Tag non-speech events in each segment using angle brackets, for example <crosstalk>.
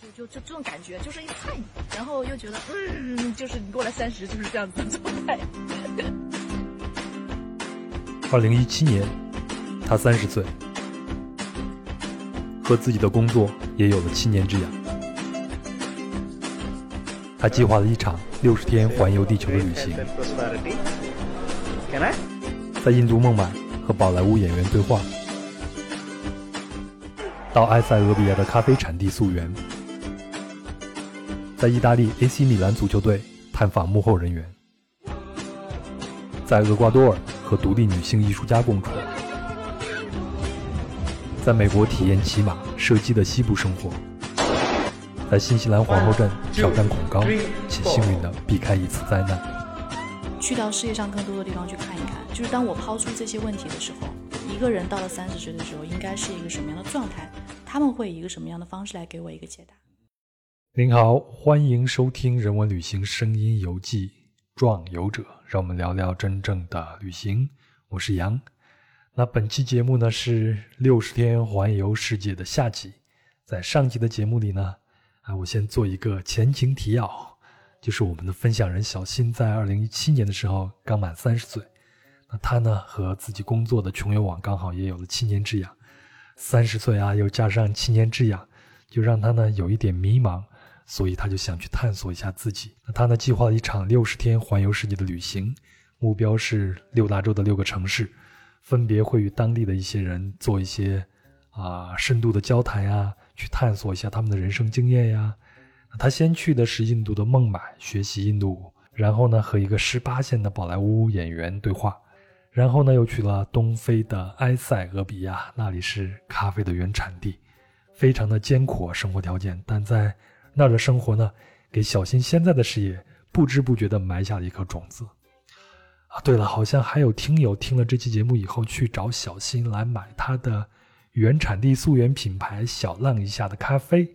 就就就这种感觉，就是一菜，然后又觉得，嗯，就是你过了三十就是这样子的状态。二零一七年，他三十岁，和自己的工作也有了七年之痒。他计划了一场六十天环游地球的旅行，在印度孟买和宝莱坞演员对话，到埃塞俄比亚的咖啡产地溯源，在意大利 AC 米兰足球队探访幕后人员，在厄瓜多尔和独立女性艺术家共处，在美国体验骑马、射击的西部生活。在新西兰皇后镇挑战恐高，且幸运的避开一次灾难。去到世界上更多的地方去看一看，就是当我抛出这些问题的时候，一个人到了三十岁的时候，应该是一个什么样的状态？他们会以一个什么样的方式来给我一个解答？您好，欢迎收听人文旅行声音游记《壮游者》，让我们聊聊真正的旅行。我是杨。那本期节目呢是六十天环游世界的下集，在上集的节目里呢。啊，我先做一个前情提要，就是我们的分享人小新在二零一七年的时候刚满三十岁，那他呢和自己工作的穷游网刚好也有了七年之痒，三十岁啊又加上七年之痒，就让他呢有一点迷茫，所以他就想去探索一下自己。他呢计划了一场六十天环游世界的旅行，目标是六大洲的六个城市，分别会与当地的一些人做一些啊深度的交谈呀。去探索一下他们的人生经验呀。他先去的是印度的孟买学习印度舞，然后呢和一个十八线的宝莱坞演员对话，然后呢又去了东非的埃塞俄比亚，那里是咖啡的原产地，非常的艰苦生活条件，但在那儿的生活呢，给小新现在的事业不知不觉地埋下了一颗种子。啊，对了，好像还有听友听了这期节目以后去找小新来买他的。原产地溯源品牌小浪一下的咖啡，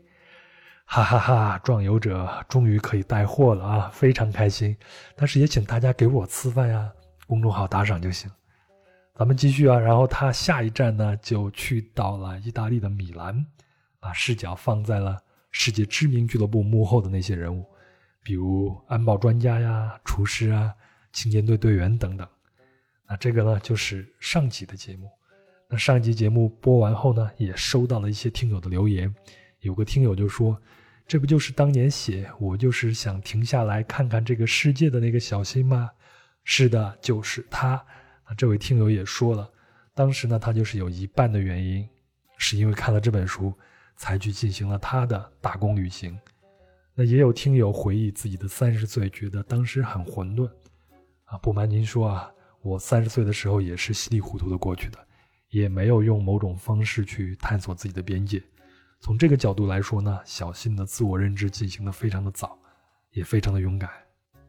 哈哈哈！壮游者终于可以带货了啊，非常开心。但是也请大家给我吃饭呀，公众号打赏就行。咱们继续啊，然后他下一站呢就去到了意大利的米兰，把视角放在了世界知名俱乐部幕后的那些人物，比如安保专家呀、厨师啊、青年队队员等等。那这个呢就是上集的节目。那上集节目播完后呢，也收到了一些听友的留言。有个听友就说：“这不就是当年写我就是想停下来看看这个世界的那个小新吗？”是的，就是他。啊，这位听友也说了，当时呢，他就是有一半的原因，是因为看了这本书，才去进行了他的打工旅行。那也有听友回忆自己的三十岁，觉得当时很混沌。啊，不瞒您说啊，我三十岁的时候也是稀里糊涂的过去的。也没有用某种方式去探索自己的边界。从这个角度来说呢，小新的自我认知进行的非常的早，也非常的勇敢。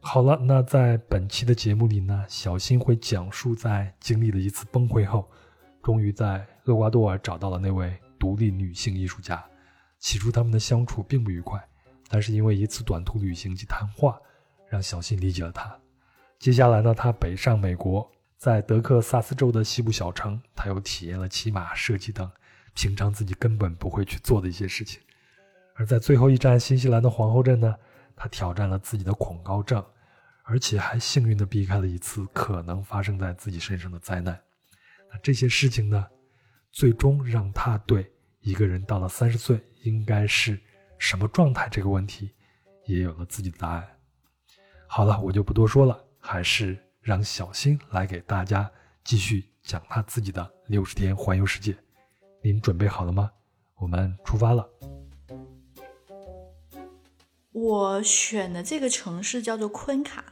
好了，那在本期的节目里呢，小新会讲述在经历了一次崩溃后，终于在厄瓜多尔找到了那位独立女性艺术家。起初他们的相处并不愉快，但是因为一次短途旅行及谈话，让小新理解了她。接下来呢，他北上美国。在德克萨斯州的西部小城，他又体验了骑马、射击等平常自己根本不会去做的一些事情。而在最后一站新西兰的皇后镇呢，他挑战了自己的恐高症，而且还幸运地避开了一次可能发生在自己身上的灾难。那这些事情呢，最终让他对一个人到了三十岁应该是什么状态这个问题，也有了自己的答案。好了，我就不多说了，还是。让小新来给大家继续讲他自己的六十天环游世界，您准备好了吗？我们出发了。我选的这个城市叫做昆卡，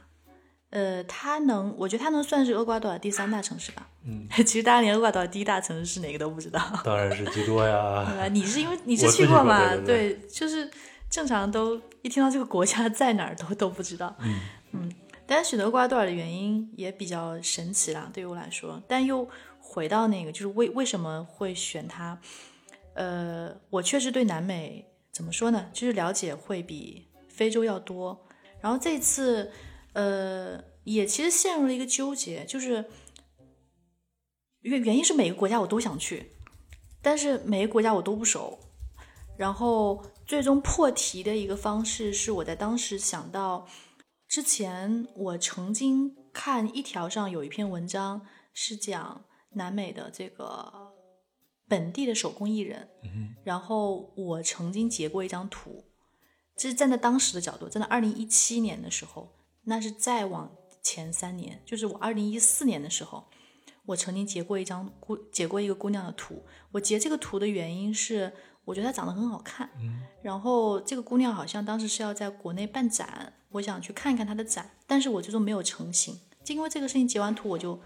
呃，它能，我觉得它能算是厄瓜多尔第三大城市吧。嗯，<laughs> 其实大家连厄瓜多尔第一大城市是哪个都不知道。<laughs> 当然是基多呀。<laughs> 你是因为你是去过吗？对，就是正常都一听到这个国家在哪儿都都不知道。嗯嗯。但选择厄瓜多尔的原因也比较神奇啦，对于我来说。但又回到那个，就是为为什么会选它？呃，我确实对南美怎么说呢？就是了解会比非洲要多。然后这次，呃，也其实陷入了一个纠结，就是原原因是每个国家我都想去，但是每个国家我都不熟。然后。最终破题的一个方式是我在当时想到，之前我曾经看一条上有一篇文章是讲南美的这个本地的手工艺人，然后我曾经截过一张图，这是站在当时的角度，站在二零一七年的时候，那是再往前三年，就是我二零一四年的时候，我曾经截过一张姑截过一个姑娘的图，我截这个图的原因是。我觉得她长得很好看，然后这个姑娘好像当时是要在国内办展，我想去看一看她的展，但是我最终没有成行，就因为这个事情截完图我就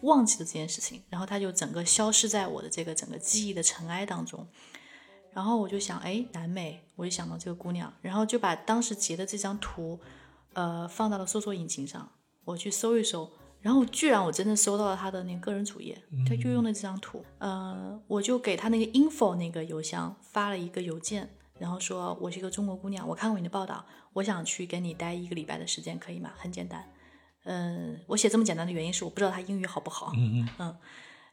忘记了这件事情，然后她就整个消失在我的这个整个记忆的尘埃当中，然后我就想，哎，南美，我就想到这个姑娘，然后就把当时截的这张图，呃，放到了搜索引擎上，我去搜一搜。然后居然我真的搜到了他的那个个人主页，他就用了这张图，呃，我就给他那个 info 那个邮箱发了一个邮件，然后说我是一个中国姑娘，我看过你的报道，我想去跟你待一个礼拜的时间，可以吗？很简单，嗯，我写这么简单的原因是我不知道他英语好不好，嗯嗯，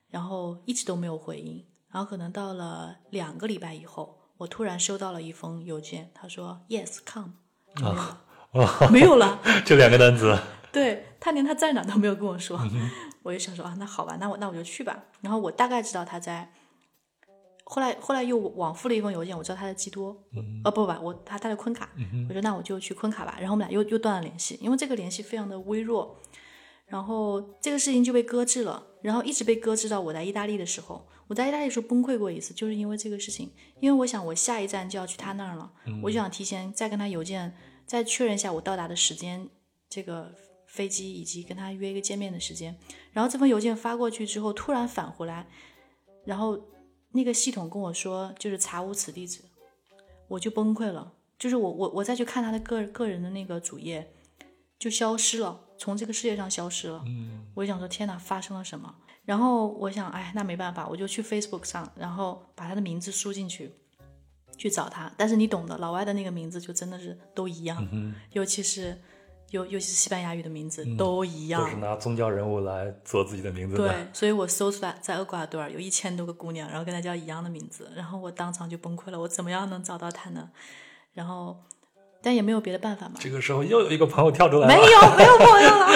然后一直都没有回应，然后可能到了两个礼拜以后，我突然收到了一封邮件，他说 yes come，啊 <laughs> 没有了，<laughs> 就两个单词。对他连他在哪都没有跟我说，我就想说啊，那好吧，那我那我就去吧。然后我大概知道他在，后来后来又往复了一封邮件，我知道他在基多，哦不不，我他他在昆卡，我说那我就去昆卡吧。然后我们俩又又断了联系，因为这个联系非常的微弱，然后这个事情就被搁置了，然后一直被搁置到我在意大利的时候，我在意大利的时候崩溃过一次，就是因为这个事情，因为我想我下一站就要去他那儿了，我就想提前再跟他邮件再确认一下我到达的时间，这个。飞机以及跟他约一个见面的时间，然后这封邮件发过去之后，突然返回来，然后那个系统跟我说就是查无此地址，我就崩溃了。就是我我我再去看他的个个人的那个主页，就消失了，从这个世界上消失了。嗯，我就想说天哪，发生了什么？然后我想，哎，那没办法，我就去 Facebook 上，然后把他的名字输进去，去找他。但是你懂的，老外的那个名字就真的是都一样，尤其是。尤尤其是西班牙语的名字都一样，都是拿宗教人物来做自己的名字。对，所以我搜出来在厄瓜多尔有一千多个姑娘，然后跟她叫一样的名字，然后我当场就崩溃了。我怎么样能找到她呢？然后，但也没有别的办法嘛。这个时候又有一个朋友跳出来，没有没有朋友了。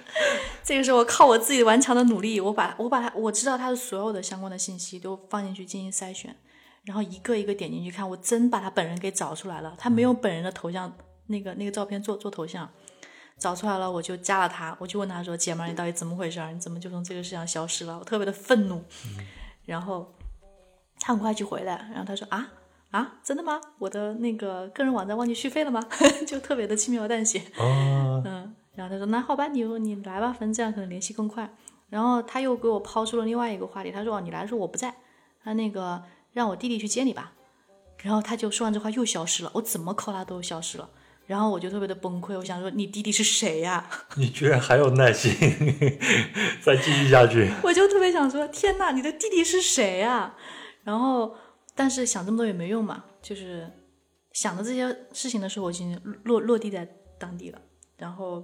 <laughs> 这个时候我靠我自己顽强的努力，我把我把他我知道他的所有的相关的信息都放进去进行筛选，然后一个一个点进去看，我真把他本人给找出来了。他没有本人的头像，那个那个照片做做头像。找出来了，我就加了他，我就问他说：“姐们儿，你到底怎么回事？你怎么就从这个世界上消失了？”我特别的愤怒。然后他很快就回来，然后他说：“啊啊，真的吗？我的那个个人网站忘记续费了吗？” <laughs> 就特别的轻描淡写。嗯，然后他说：“那好吧，你你来吧，反正这样可能联系更快。”然后他又给我抛出了另外一个话题，他说：“哦你来的时候我不在，他那个让我弟弟去接你吧。”然后他就说完这话又消失了，我怎么 call 他都消失了。然后我就特别的崩溃，我想说你弟弟是谁呀？你居然还有耐心 <laughs> 再继续下去？<laughs> 我就特别想说，天哪，你的弟弟是谁呀？然后，但是想这么多也没用嘛，就是想的这些事情的时候，我已经落落地在当地了，然后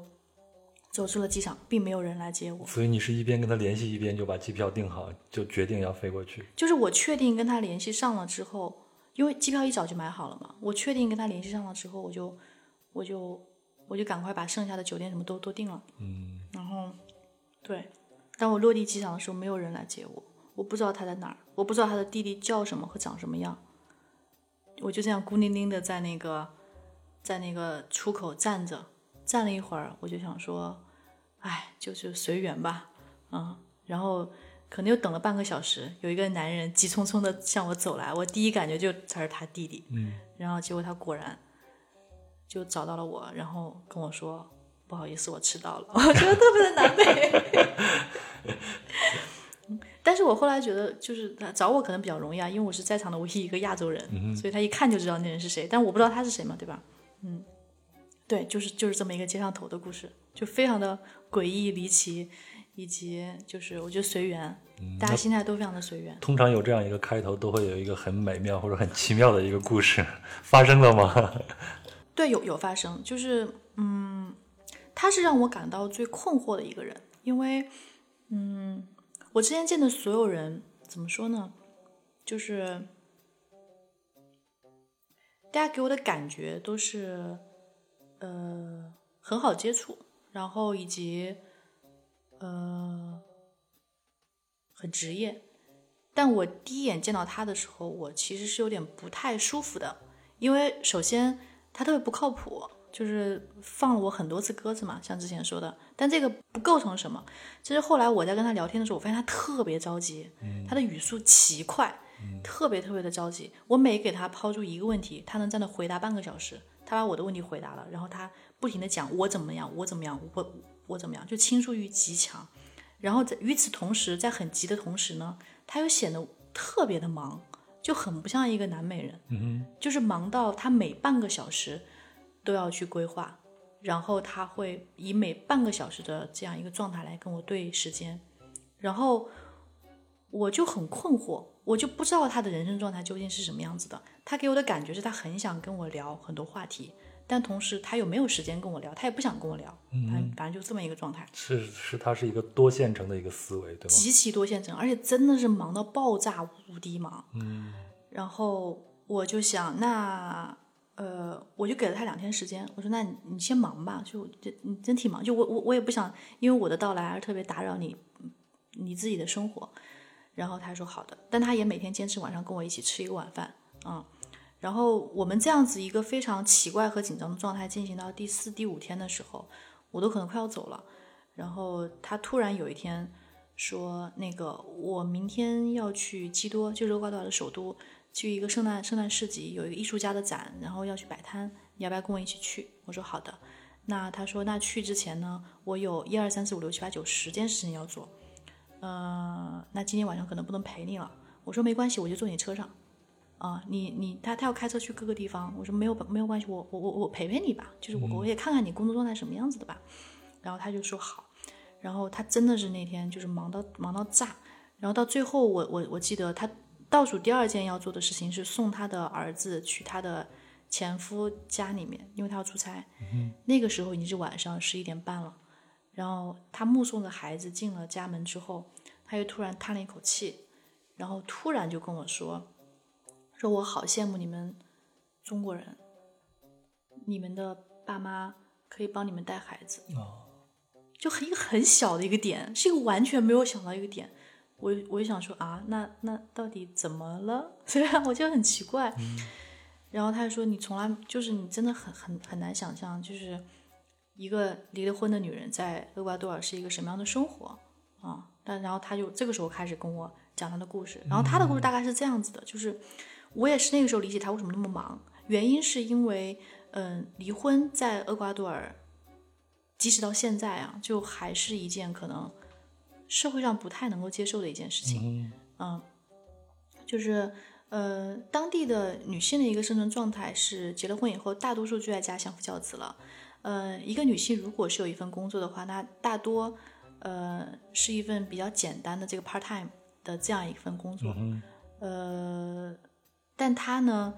走出了机场，并没有人来接我。所以你是一边跟他联系，一边就把机票订好，就决定要飞过去。就是我确定跟他联系上了之后，因为机票一早就买好了嘛，我确定跟他联系上了之后，我就。我就我就赶快把剩下的酒店什么都都订了，嗯，然后对，当我落地机场的时候，没有人来接我，我不知道他在哪儿，我不知道他的弟弟叫什么和长什么样，我就这样孤零零的在那个在那个出口站着，站了一会儿，我就想说，哎，就是随缘吧，嗯，然后可能又等了半个小时，有一个男人急匆匆的向我走来，我第一感觉就他是他弟弟，嗯，然后结果他果然。就找到了我，然后跟我说：“不好意思，我迟到了。<laughs> ”我觉得特别的难为。<laughs> 但是我后来觉得，就是他找我可能比较容易啊，因为我是在场的唯一一个亚洲人，所以他一看就知道那人是谁。但我不知道他是谁嘛，对吧？嗯，对，就是就是这么一个接上头的故事，就非常的诡异离奇，以及就是我觉得随缘，大家心态都非常的随缘。通常有这样一个开头，都会有一个很美妙或者很奇妙的一个故事发生了吗？<laughs> 对，有有发生，就是，嗯，他是让我感到最困惑的一个人，因为，嗯，我之前见的所有人，怎么说呢，就是大家给我的感觉都是，呃，很好接触，然后以及，呃，很职业。但我第一眼见到他的时候，我其实是有点不太舒服的，因为首先他特别不靠谱，就是放了我很多次鸽子嘛，像之前说的。但这个不构成什么。其实后来我在跟他聊天的时候，我发现他特别着急，他的语速奇快。特别特别的着急，我每给他抛出一个问题，他能在那回答半个小时。他把我的问题回答了，然后他不停的讲我怎么样，我怎么样，我我怎么样，就倾诉欲极强。然后在与此同时，在很急的同时呢，他又显得特别的忙，就很不像一个南美人。嗯就是忙到他每半个小时都要去规划，然后他会以每半个小时的这样一个状态来跟我对时间，然后我就很困惑。我就不知道他的人生状态究竟是什么样子的。他给我的感觉是他很想跟我聊很多话题，但同时他又没有时间跟我聊，他也不想跟我聊。嗯，反正就这么一个状态。是是，他是一个多线程的一个思维，对吗？极其多线程，而且真的是忙到爆炸，无敌忙。嗯。然后我就想，那呃，我就给了他两天时间。我说，那你先忙吧，就就你真挺忙。就我我我也不想因为我的到来而特别打扰你你自己的生活。然后他说好的，但他也每天坚持晚上跟我一起吃一个晚饭，嗯，然后我们这样子一个非常奇怪和紧张的状态进行到第四、第五天的时候，我都可能快要走了。然后他突然有一天说：“那个，我明天要去基多，就是厄瓜多尔的首都，去一个圣诞圣诞市集，有一个艺术家的展，然后要去摆摊，你要不要跟我一起去？”我说好的。那他说：“那去之前呢，我有一二三四五六七八九十件事情要做。”呃，那今天晚上可能不能陪你了。我说没关系，我就坐你车上。啊，你你他他要开车去各个地方。我说没有没有关系，我我我我陪陪你吧，就是我我也看看你工作状态什么样子的吧。然后他就说好。然后他真的是那天就是忙到忙到炸。然后到最后，我我我记得他倒数第二件要做的事情是送他的儿子去他的前夫家里面，因为他要出差。嗯那个时候已经是晚上十一点半了。然后他目送着孩子进了家门之后，他又突然叹了一口气，然后突然就跟我说：“说我好羡慕你们中国人，你们的爸妈可以帮你们带孩子。”哦就很一个很小的一个点，是一个完全没有想到一个点。我我就想说啊，那那到底怎么了？<laughs> 虽然我就很奇怪。然后他就说：“你从来就是你真的很很很难想象，就是。”一个离了婚的女人在厄瓜多尔是一个什么样的生活啊？但然后他就这个时候开始跟我讲他的故事，然后他的故事大概是这样子的，就是我也是那个时候理解他为什么那么忙，原因是因为嗯，离婚在厄瓜多尔，即使到现在啊，就还是一件可能社会上不太能够接受的一件事情，嗯，就是呃，当地的女性的一个生存状态是结了婚以后，大多数就在家相夫教子了。呃，一个女性如果是有一份工作的话，那大多，呃，是一份比较简单的这个 part time 的这样一份工作。呃，但她呢，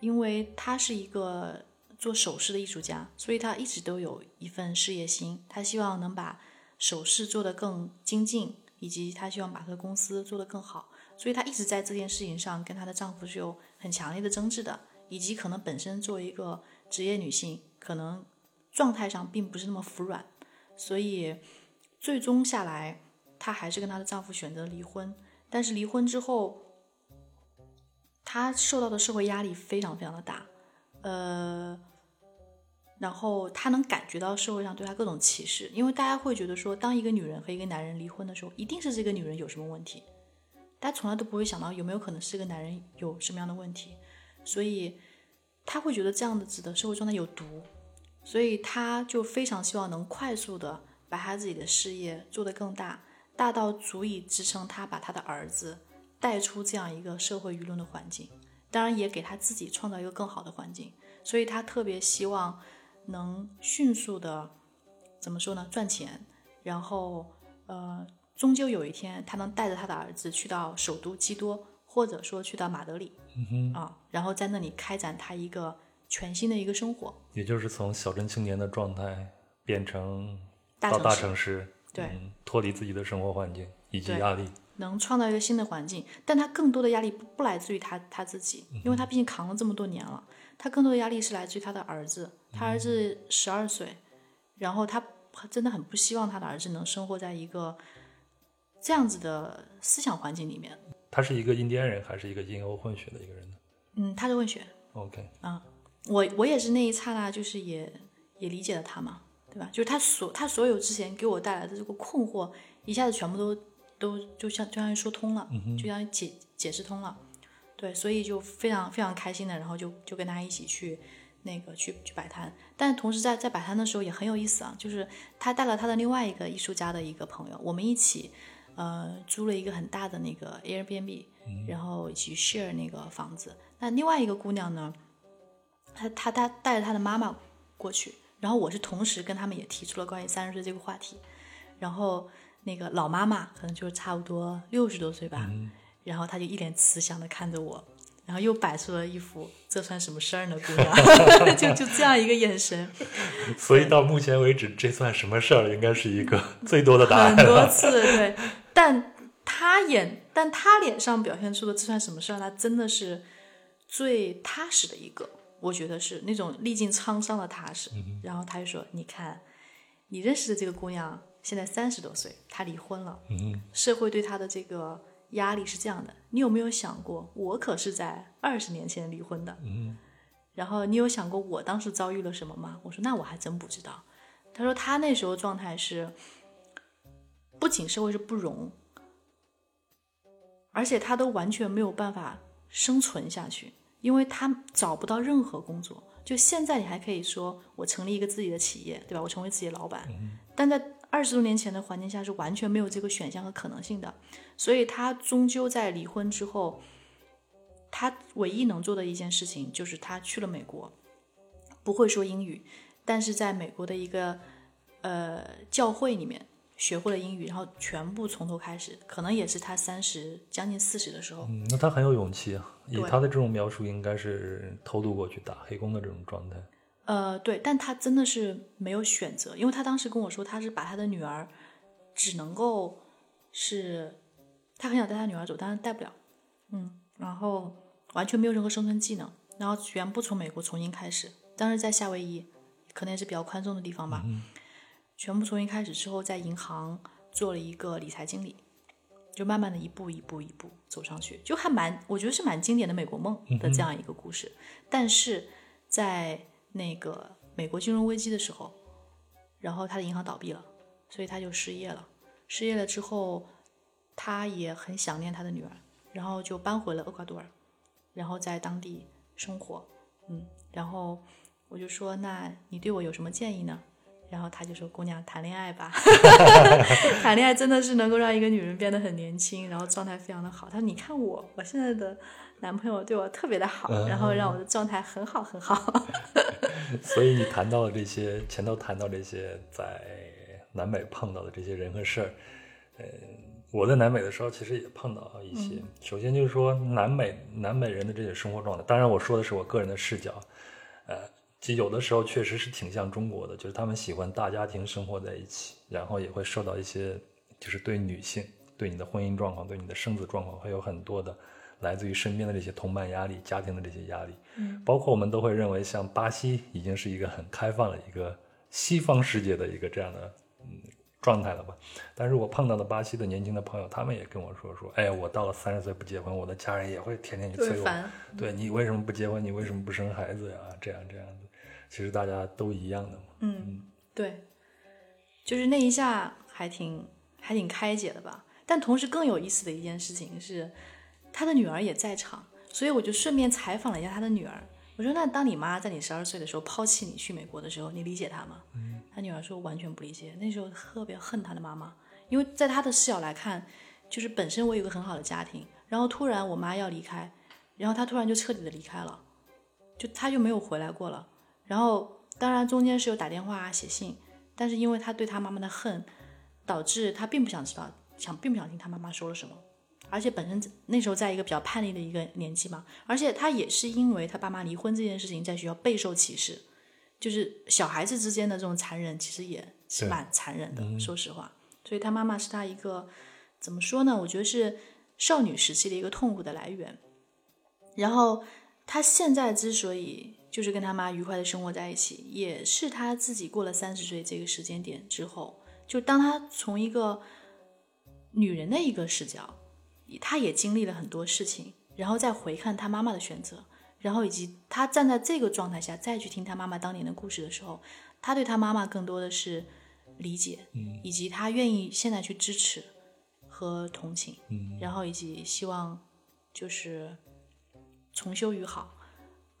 因为她是一个做首饰的艺术家，所以她一直都有一份事业心。她希望能把首饰做得更精进，以及她希望把她的公司做得更好。所以她一直在这件事情上跟她的丈夫是有很强烈的争执的，以及可能本身作为一个职业女性。可能状态上并不是那么服软，所以最终下来，她还是跟她的丈夫选择离婚。但是离婚之后，她受到的社会压力非常非常的大，呃，然后她能感觉到社会上对她各种歧视，因为大家会觉得说，当一个女人和一个男人离婚的时候，一定是这个女人有什么问题，大家从来都不会想到有没有可能是这个男人有什么样的问题，所以。他会觉得这样的子的社会状态有毒，所以他就非常希望能快速的把他自己的事业做得更大，大到足以支撑他把他的儿子带出这样一个社会舆论的环境，当然也给他自己创造一个更好的环境。所以他特别希望能迅速的怎么说呢？赚钱，然后呃，终究有一天他能带着他的儿子去到首都基多。或者说去到马德里，啊，然后在那里开展他一个全新的一个生活，也就是从小镇青年的状态变成到大城市，对，脱离自己的生活环境以及压力，能创造一个新的环境，但他更多的压力不不来自于他他自己，因为他毕竟扛了这么多年了，他更多的压力是来自于他的儿子，他儿子十二岁，然后他真的很不希望他的儿子能生活在一个这样子的思想环境里面。他是一个印第安人还是一个印欧混血的一个人呢？嗯，他是混血。OK，啊，我我也是那一刹那，就是也也理解了他嘛，对吧？就是他所他所有之前给我带来的这个困惑，一下子全部都都就像就像说通了，就像解解释通了，对，所以就非常非常开心的，然后就就跟他一起去那个去去摆摊，但同时在在摆摊的时候也很有意思啊，就是他带了他的另外一个艺术家的一个朋友，我们一起呃租了一个很大的那个 Airbnb，然后一起 share 那个房子。那另外一个姑娘呢，她她她带着她的妈妈过去，然后我是同时跟他们也提出了关于三十岁这个话题，然后那个老妈妈可能就是差不多六十多岁吧，然后她就一脸慈祥的看着我，然后又摆出了一副这算什么事儿呢，姑娘，<laughs> 就就这样一个眼神，所以到目前为止，这算什么事儿？应该是一个最多的答案很多。次对，但他演但他脸上表现出的这算什么事儿？他真的是最踏实的一个，我觉得是那种历尽沧桑的踏实。然后他就说：“你看，你认识的这个姑娘现在三十多岁，她离婚了，嗯社会对她的这个压力是这样的。你有没有想过，我可是在二十年前离婚的？嗯然后你有想过我当时遭遇了什么吗？我说那我还真不知道。他说他那时候状态是，不仅社会是不容，而且他都完全没有办法生存下去，因为他找不到任何工作。就现在你还可以说我成立一个自己的企业，对吧？我成为自己的老板，但在二十多年前的环境下是完全没有这个选项和可能性的。所以他终究在离婚之后。他唯一能做的一件事情就是他去了美国，不会说英语，但是在美国的一个呃教会里面学会了英语，然后全部从头开始，可能也是他三十将近四十的时候，嗯，那他很有勇气啊。以他的这种描述，应该是偷渡过去打黑工的这种状态。呃，对，但他真的是没有选择，因为他当时跟我说，他是把他的女儿只能够是，他很想带他女儿走，但是带不了，嗯，然后完全没有任何生存技能，然后全部从美国重新开始，当时在夏威夷，可能也是比较宽松的地方吧，全部从一开始之后，在银行做了一个理财经理，就慢慢的一步一步一步走上去，就还蛮，我觉得是蛮经典的美国梦的这样一个故事。但是在那个美国金融危机的时候，然后他的银行倒闭了，所以他就失业了。失业了之后，他也很想念他的女儿，然后就搬回了厄瓜多尔，然后在当地生活。嗯，然后我就说：“那你对我有什么建议呢？”然后他就说：“姑娘，谈恋爱吧，<laughs> 谈恋爱真的是能够让一个女人变得很年轻，然后状态非常的好。”他说：“你看我，我现在的男朋友对我特别的好，然后让我的状态很好很好。<laughs> 所以你谈到的这些，前头谈到这些在南美碰到的这些人和事儿，呃，我在南美的时候其实也碰到一些。首先就是说南美南美人的这些生活状态，当然我说的是我个人的视角，呃，其实有的时候确实是挺像中国的，就是他们喜欢大家庭生活在一起，然后也会受到一些就是对女性、对你的婚姻状况、对你的生子状况会有很多的。来自于身边的这些同伴压力、家庭的这些压力，嗯，包括我们都会认为，像巴西已经是一个很开放的一个西方世界的一个这样的嗯状态了吧？但是我碰到的巴西的年轻的朋友，他们也跟我说说，哎，我到了三十岁不结婚，我的家人也会天天去催我。对你为什么不结婚？你为什么不生孩子呀？这样这样的，其实大家都一样的嘛。嗯，对，就是那一下还挺还挺开解的吧。但同时更有意思的一件事情是，他的女儿也在场，所以我就顺便采访了一下他的女儿。我说：“那当你妈在你十二岁的时候抛弃你去美国的时候，你理解她吗？”嗯他女儿说：“完全不理解。那时候特别恨他的妈妈，因为在他的视角来看，就是本身我有个很好的家庭，然后突然我妈要离开，然后她突然就彻底的离开了，就她就没有回来过了。然后当然中间是有打电话啊、写信，但是因为他对他妈妈的恨，导致他并不想知道，想并不想听他妈妈说了什么。而且本身那时候在一个比较叛逆的一个年纪嘛，而且他也是因为他爸妈离婚这件事情，在学校备受歧视，就是小孩子之间的这种残忍，其实也是蛮残忍的，说实话。所以他妈妈是他一个怎么说呢？我觉得是少女时期的一个痛苦的来源。然后他现在之所以就是跟他妈愉快的生活在一起，也是他自己过了三十岁这个时间点之后，就当他从一个女人的一个视角，他也经历了很多事情，然后再回看他妈妈的选择，然后以及他站在这个状态下再去听他妈妈当年的故事的时候，他对他妈妈更多的是理解，以及他愿意现在去支持和同情，然后以及希望就是重修于好，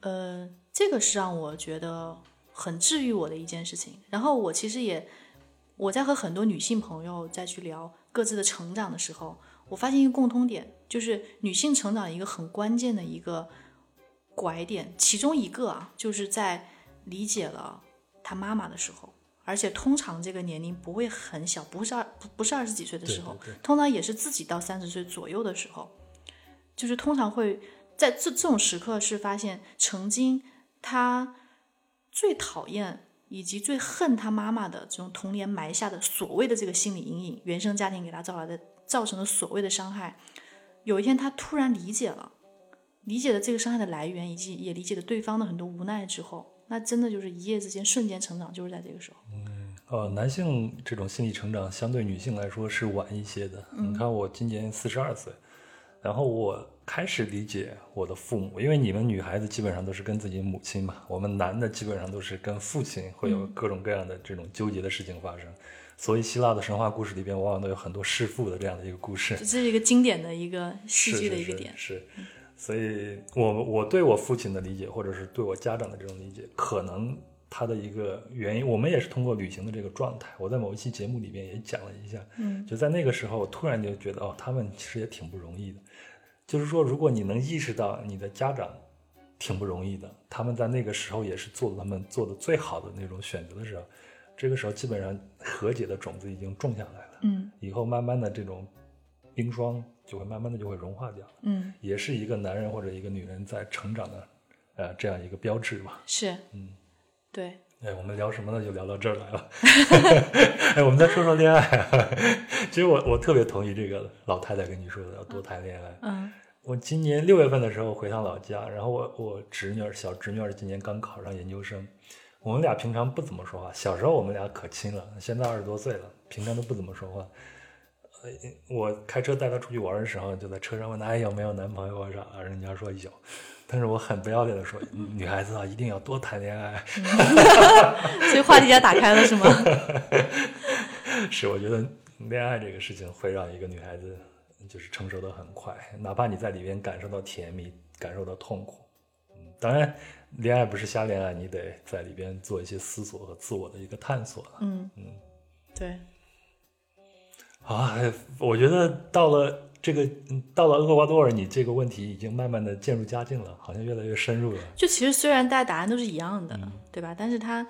呃，这个是让我觉得很治愈我的一件事情。然后我其实也我在和很多女性朋友再去聊各自的成长的时候，我发现一个共通点，就是女性成长一个很关键的一个拐点，其中一个啊，就是在理解了她妈妈的时候，而且通常这个年龄不会很小，不是二不不是二十几岁的时候，通常也是自己到三十岁左右的时候，就是通常会在这这种时刻是发现曾经她最讨厌。以及最恨他妈妈的这种童年埋下的所谓的这个心理阴影，原生家庭给他造来的造成的所谓的伤害，有一天他突然理解了，理解了这个伤害的来源，以及也理解了对方的很多无奈之后，那真的就是一夜之间瞬间成长，就是在这个时候。嗯，呃，男性这种心理成长相对女性来说是晚一些的。你看我今年四十二岁，然后我。开始理解我的父母，因为你们女孩子基本上都是跟自己母亲嘛，我们男的基本上都是跟父亲会有各种各样的这种纠结的事情发生。所以希腊的神话故事里边往往都有很多弑父的这样的一个故事，<laughs> 这是一个经典的一个戏剧的一个点。是，所以我我对我父亲的理解，或者是对我家长的这种理解，可能他的一个原因，我们也是通过旅行的这个状态。我在某一期节目里边也讲了一下，嗯，就在那个时候，我突然就觉得哦，他们其实也挺不容易的。就是说，如果你能意识到你的家长挺不容易的，他们在那个时候也是做了他们做的最好的那种选择的时候，这个时候基本上和解的种子已经种下来了。嗯，以后慢慢的这种冰霜就会慢慢的就会融化掉。嗯，也是一个男人或者一个女人在成长的呃这样一个标志吧。是，嗯，对。哎，我们聊什么呢？就聊到这儿来了。<laughs> 哎，我们再说说恋爱。<laughs> 其实我我特别同意这个老太太跟你说的，要多谈恋爱。嗯。我今年六月份的时候回趟老家，然后我我侄女儿小侄女儿今年刚考上研究生，我们俩平常不怎么说话。小时候我们俩可亲了，现在二十多岁了，平常都不怎么说话。呃，我开车带她出去玩的时候，就在车上问她哎有没有男朋友啊啥，人家说有。但是我很不要脸的说，<laughs> 女孩子啊一定要多谈恋爱。<laughs> 所以话题也打开了是吗？<laughs> 是，我觉得恋爱这个事情会让一个女孩子就是成熟的很快，哪怕你在里边感受到甜蜜，感受到痛苦。嗯，当然，恋爱不是瞎恋爱，你得在里边做一些思索和自我的一个探索。嗯嗯，对。啊，我觉得到了。这个到了厄瓜多尔，你这个问题已经慢慢的渐入佳境了，好像越来越深入了。就其实虽然大家答案都是一样的，对吧？但是他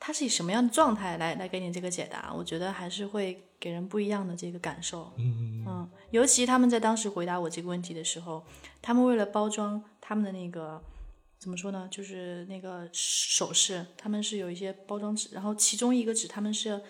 他是以什么样的状态来来给你这个解答？我觉得还是会给人不一样的这个感受。嗯嗯，尤其他们在当时回答我这个问题的时候，他们为了包装他们的那个怎么说呢？就是那个首饰，他们是有一些包装纸，然后其中一个纸他们是。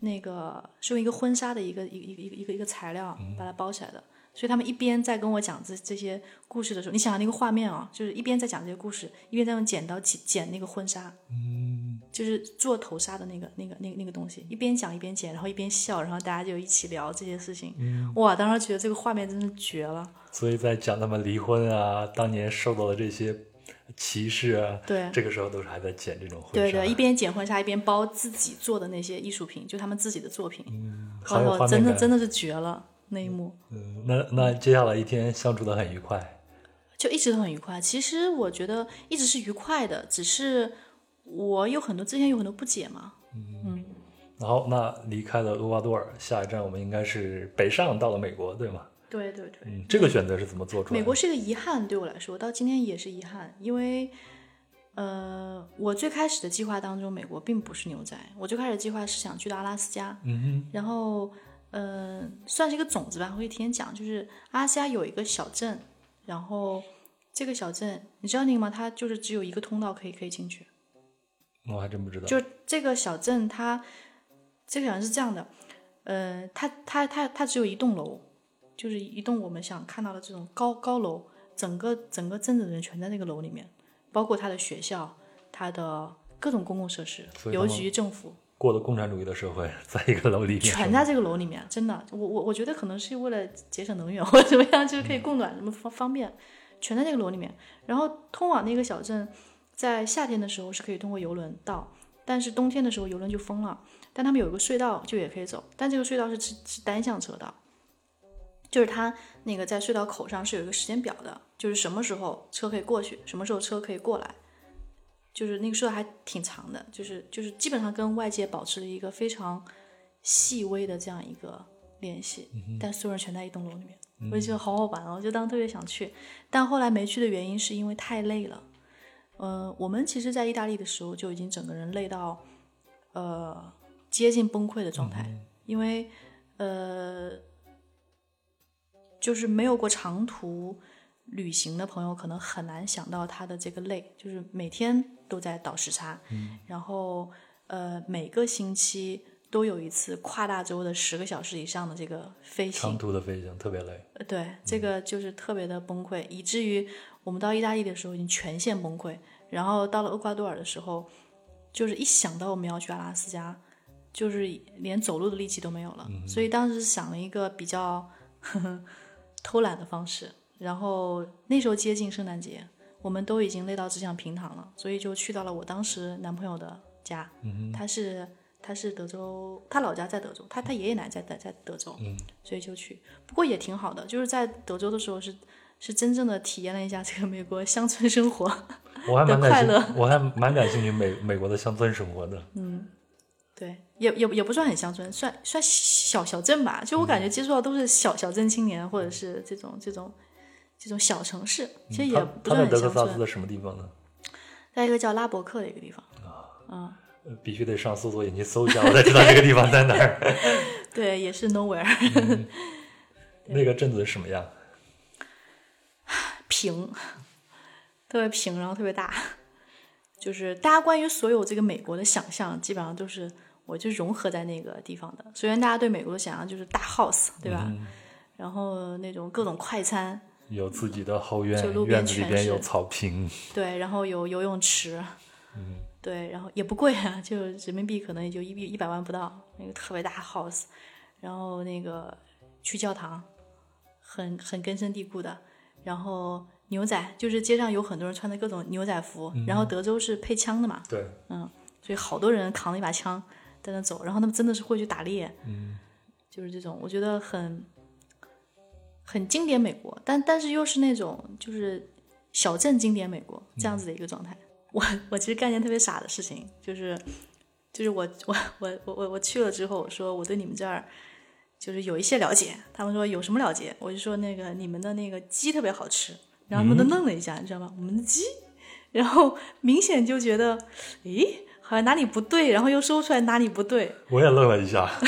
那个是用一个婚纱的一个一一个一个一个材料把它包起来的，所以他们一边在跟我讲这这些故事的时候，你想想那个画面啊，就是一边在讲这些故事，一边在用剪刀剪剪那个婚纱，嗯，就是做头纱的那个那个那个那个东西，一边讲一边剪，然后一边笑，然后大家就一起聊这些事情，哇，当时觉得这个画面真是绝了。所以在讲他们离婚啊，当年受到的这些。歧视啊，对，这个时候都是还在剪这种婚纱，对对，一边剪婚纱一边包自己做的那些艺术品，就他们自己的作品，嗯，好有画真的真的是绝了那一幕。嗯，那那接下来一天相处的很愉快，就一直都很愉快。其实我觉得一直是愉快的，只是我有很多之前有很多不解嘛。嗯，然后那离开了厄瓜多尔，下一站我们应该是北上到了美国，对吗？对对对，嗯，这个选择是怎么做出来？美国是一个遗憾，对我来说，到今天也是遗憾，因为，呃，我最开始的计划当中，美国并不是牛仔，我最开始计划是想去到阿拉斯加，嗯哼，然后，呃，算是一个种子吧，我可以提前讲，就是阿拉斯加有一个小镇，然后这个小镇，你知道那个吗？它就是只有一个通道可以可以进去，我还真不知道。就这个小镇，它这个小镇是这样的，呃，它它它它只有一栋楼。就是一栋我们想看到的这种高高楼，整个整个镇子的人全在那个楼里面，包括他的学校、他的各种公共设施、邮局、政府，过的共产主义的社会，在一个楼里面，全在这个楼里面。真的，我我我觉得可能是为了节省能源或者怎么样，就是可以供暖，什么方方便，全在这个楼里面。然后通往那个小镇，在夏天的时候是可以通过游轮到，但是冬天的时候游轮就封了。但他们有一个隧道，就也可以走，但这个隧道是是是单向车道，就是它那个在隧道口上是有一个时间表的，就是什么时候车可以过去，什么时候车可以过来，就是那个隧道还挺长的，就是就是基本上跟外界保持了一个非常细微的这样一个联系，但所有人全在一栋楼里面，我就觉得好好玩哦，就当时特别想去，但后来没去的原因是因为太累了。呃，我们其实，在意大利的时候就已经整个人累到，呃，接近崩溃的状态，因为呃，就是没有过长途旅行的朋友，可能很难想到他的这个累，就是每天都在倒时差，然后呃，每个星期都有一次跨大洲的十个小时以上的这个飞行长，途的飞行特别累。呃对，这个就是特别的崩溃，以至于我们到意大利的时候已经全线崩溃，然后到了厄瓜多尔的时候，就是一想到我们要去阿拉斯加，就是连走路的力气都没有了，所以当时想了一个比较呵呵偷懒的方式，然后那时候接近圣诞节，我们都已经累到只想平躺了，所以就去到了我当时男朋友的家，嗯他是他是德州，他老家在德州，他他爷爷奶奶在在在德州，嗯所以就去。不过也挺好的，就是在德州的时候是是真正的体验了一下这个美国乡村生活。我还蛮快乐感兴，我还蛮感兴趣美美国的乡村生活的。嗯对，也也也不算很乡村，算算小小镇吧。就我感觉接触到都是小小镇青年，或者是这种这种这种小城市，其实也他不他在德克。萨斯的什么地方呢？在一个叫拉伯克的一个地方，呃必须得上搜索引擎搜一下，我才知道这个地方在哪儿。<laughs> 对，也是 nowhere <laughs> 那个镇子是什么样？<sighs> 平，特别平，然后特别大。<laughs> 就是大家关于所有这个美国的想象，基本上都是我就融合在那个地方的。虽然，大家对美国的想象就是大 house，对吧？然后那种各种快餐，有自己的后院就路，边院子里全是边有草坪。对，然后有游泳池，<laughs> 嗯，对，然后也不贵啊，就人民币可能也就一一百万不到，那个特别大 house，然后那个去教堂，很很根深蒂固的，然后牛仔，就是街上有很多人穿的各种牛仔服，然后德州是配枪的嘛，对，所以好多人扛了一把枪在那走，然后他们真的是会去打猎，嗯，就是这种，我觉得很很经典美国，但但是又是那种就是小镇经典美国这样子的一个状态。我我其实干一件特别傻的事情，就是就是我我我我我我去了之后，我说我对你们这儿就是有一些了解，他们说有什么了解，我就说那个你们的那个鸡特别好吃，然后他们都愣了一下，你知道吗？我们的鸡，然后明显就觉得，诶，好像哪里不对，然后又说不出来哪里不对，我也愣了一下。<laughs>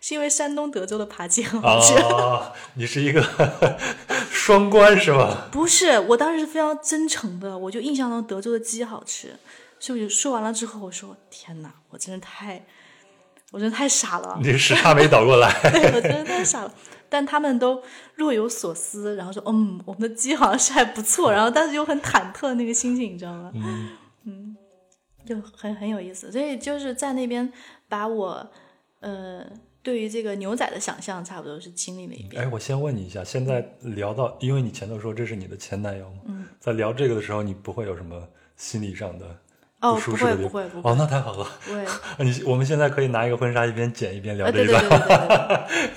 是因为山东德州的扒鸡很好吃。哦，你是一个 <laughs> 双关是吧？不是，我当时是非常真诚的，我就印象中德州的鸡好吃，所以我就说完了之后，我说天哪，我真是太，我真的太傻了，你时差没倒过来。<laughs> 对我真的太傻了。但他们都若有所思，然后说嗯，我们的鸡好像是还不错，然后但是又很忐忑的那个心情，你知道吗？嗯，就很很有意思。所以就是在那边把我呃对于这个牛仔的想象差不多是经历了一遍。哎，我先问你一下，现在聊到，因为你前头说这是你的前男友嘛，嗯，在聊这个的时候，你不会有什么心理上的哦？不会不会不会哦，那太好了。<laughs> 你我们现在可以拿一个婚纱一边剪一边聊啊，这一对对段。对对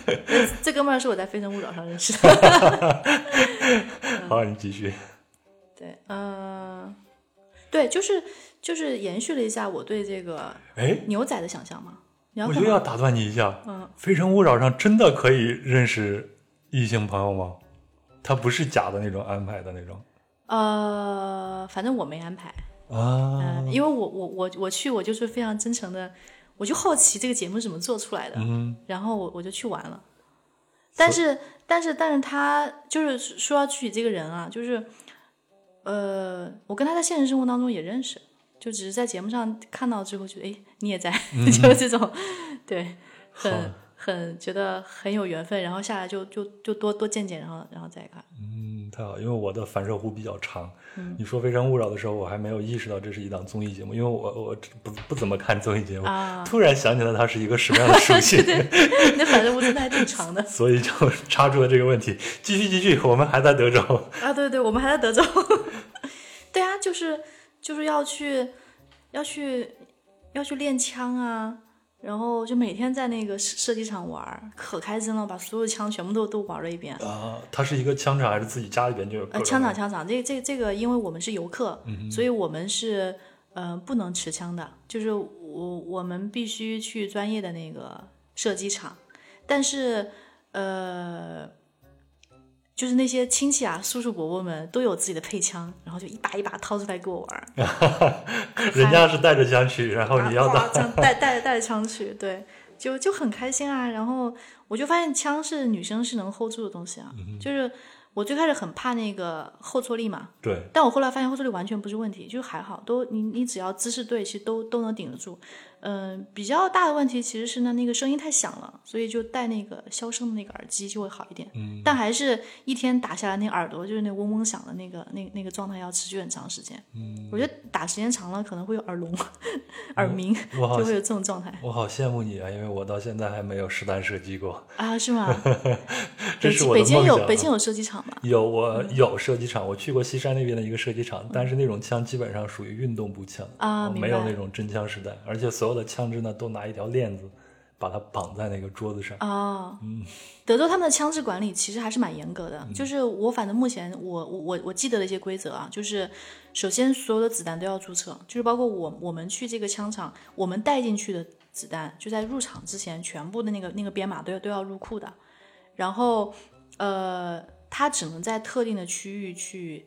对对对，<laughs> 这哥们儿是我在《非诚勿扰》上认识的。<laughs> 好，你继续。对，嗯、对，就是就是延续了一下我对这个哎，牛仔的想象嘛。你要我干嘛？又要打断你一下。嗯，《非诚勿扰》上真的可以认识异性朋友吗？他不是假的那种安排的那种呃，反正我没安排，啊。嗯、因为我我我我去，我就是非常真诚的，我就好奇这个节目怎么做出来的，嗯然后我我就去玩了。但是但是但是他就是说要具体这个人啊，就是呃，我跟他在现实生活当中也认识，就只是在节目上看到之后觉得，哎，你也在，<laughs> 就这种，对，很很觉得很有缘分，然后下来就就就多多见见，然后然后再看，嗯嗯，太好，因为我的反射弧比较长。嗯你说《非诚勿扰》的时候，我还没有意识到这是一档综艺节目，因为我我不不怎么看综艺节目。啊 <laughs> 突然想起来它是一个什么样的属性，<laughs> 你的 <laughs> 反射弧真的还挺长的所以就插出了这个问题。继续继续，我们还在德州。啊！对对，我们还在德州。对啊，就是就是要去要去要去练枪啊，然后就每天在那个射射击场玩，可开心了，把所有枪全部都都玩了一遍。啊，它是一个枪场还是自己家里边就有各呃，枪场枪场，这这这个，因为我们是游客，嗯所以我们是呃不能持枪的，就是我我们必须去专业的那个射击场，但是呃，就是那些亲戚啊、叔叔伯伯们都有自己的配枪，然后就一把一把掏出来给我玩儿，<laughs> 人家是带着枪去，然后你要哇打。这样带带着带着枪去，对，就就很开心啊。然后我就发现枪是女生是能 hold 住的东西啊，嗯就是我最开始很怕那个后坐力嘛，对，但我后来发现后坐力完全不是问题，就还好，都你你只要姿势对，其实都都能顶得住。嗯、比较大的问题其实是呢那个声音太响了，所以就戴那个消声的那个耳机就会好一点。嗯，但还是一天打下来，那耳朵就是那嗡嗡响的那个那那个状态要持续很长时间。嗯，我觉得打时间长了可能会有耳聋、<laughs> 耳鸣，就会有这种状态我好羡慕你啊，因为我到现在还没有实弹射击过。啊？是吗？<laughs> 这北是我的京北京有北京有射击场吗？有，我嗯有射击场，我去过西山那边的一个射击场，但是那种枪基本上属于运动步枪啊没有那种真枪实弹，而且所有的枪支呢都拿一条链子把它绑在那个桌子上。哦，嗯德州他们的枪支管理其实还是蛮严格的。就是我反正目前我我我我记得的一些规则啊，就是首先所有的子弹都要注册，就是包括我我们去这个枪厂，我们带进去的子弹就在入场之前全部的那个那个编码都要都要入库的。然后呃，它只能在特定的区域去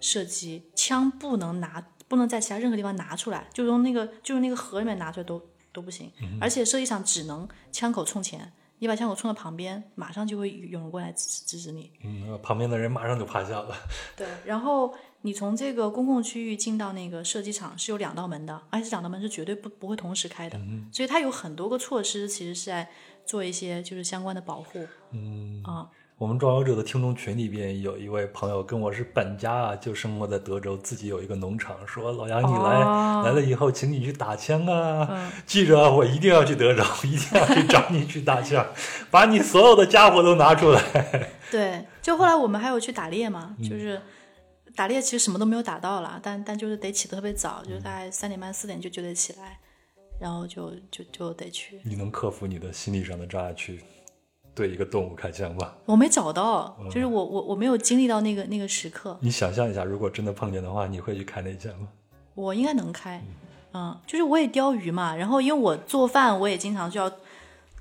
射击，枪不能拿不能在其他任何地方拿出来，就从那个就是那个盒里面拿出来都都不行。而且射击场只能枪口冲前，你把枪口冲到旁边，马上就会有人过来制止制止你。嗯，旁边的人马上就趴下了。对，然后你从这个公共区域进到那个射击场是有两道门的，而且这两道门是绝对不不会同时开的，所以它有很多个措施，其实是在做一些就是相关的保护。嗯啊，我们壮游者的听众群里边有一位朋友跟我是本家啊，就生活在德州，自己有一个农场，说老杨你来、哦来了以后，请你去打枪啊，嗯 <laughs> 记着啊，我一定要去德州，<laughs> 一定要去找你去打枪，把你所有的家伙都拿出来。对，就后来我们还有去打猎嘛，<laughs> 就是打猎其实什么都没有打到啦，但但就是得起得特别早，就是大概三点半四点就就得起来，然后就就就得去。你能克服你的心理上的障碍去对一个动物开枪吧？我没找到，就是我我我没有经历到那个那个时刻，你想象一下，如果真的碰见的话，你会去开那枪吗？我应该能开，嗯，就是我也钓鱼嘛，然后因为我做饭，我也经常就要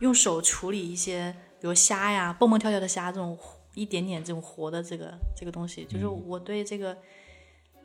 用手处理一些，比如虾呀、蹦蹦跳跳的虾这种一点点这种活的这个这个东西，就是我对这个，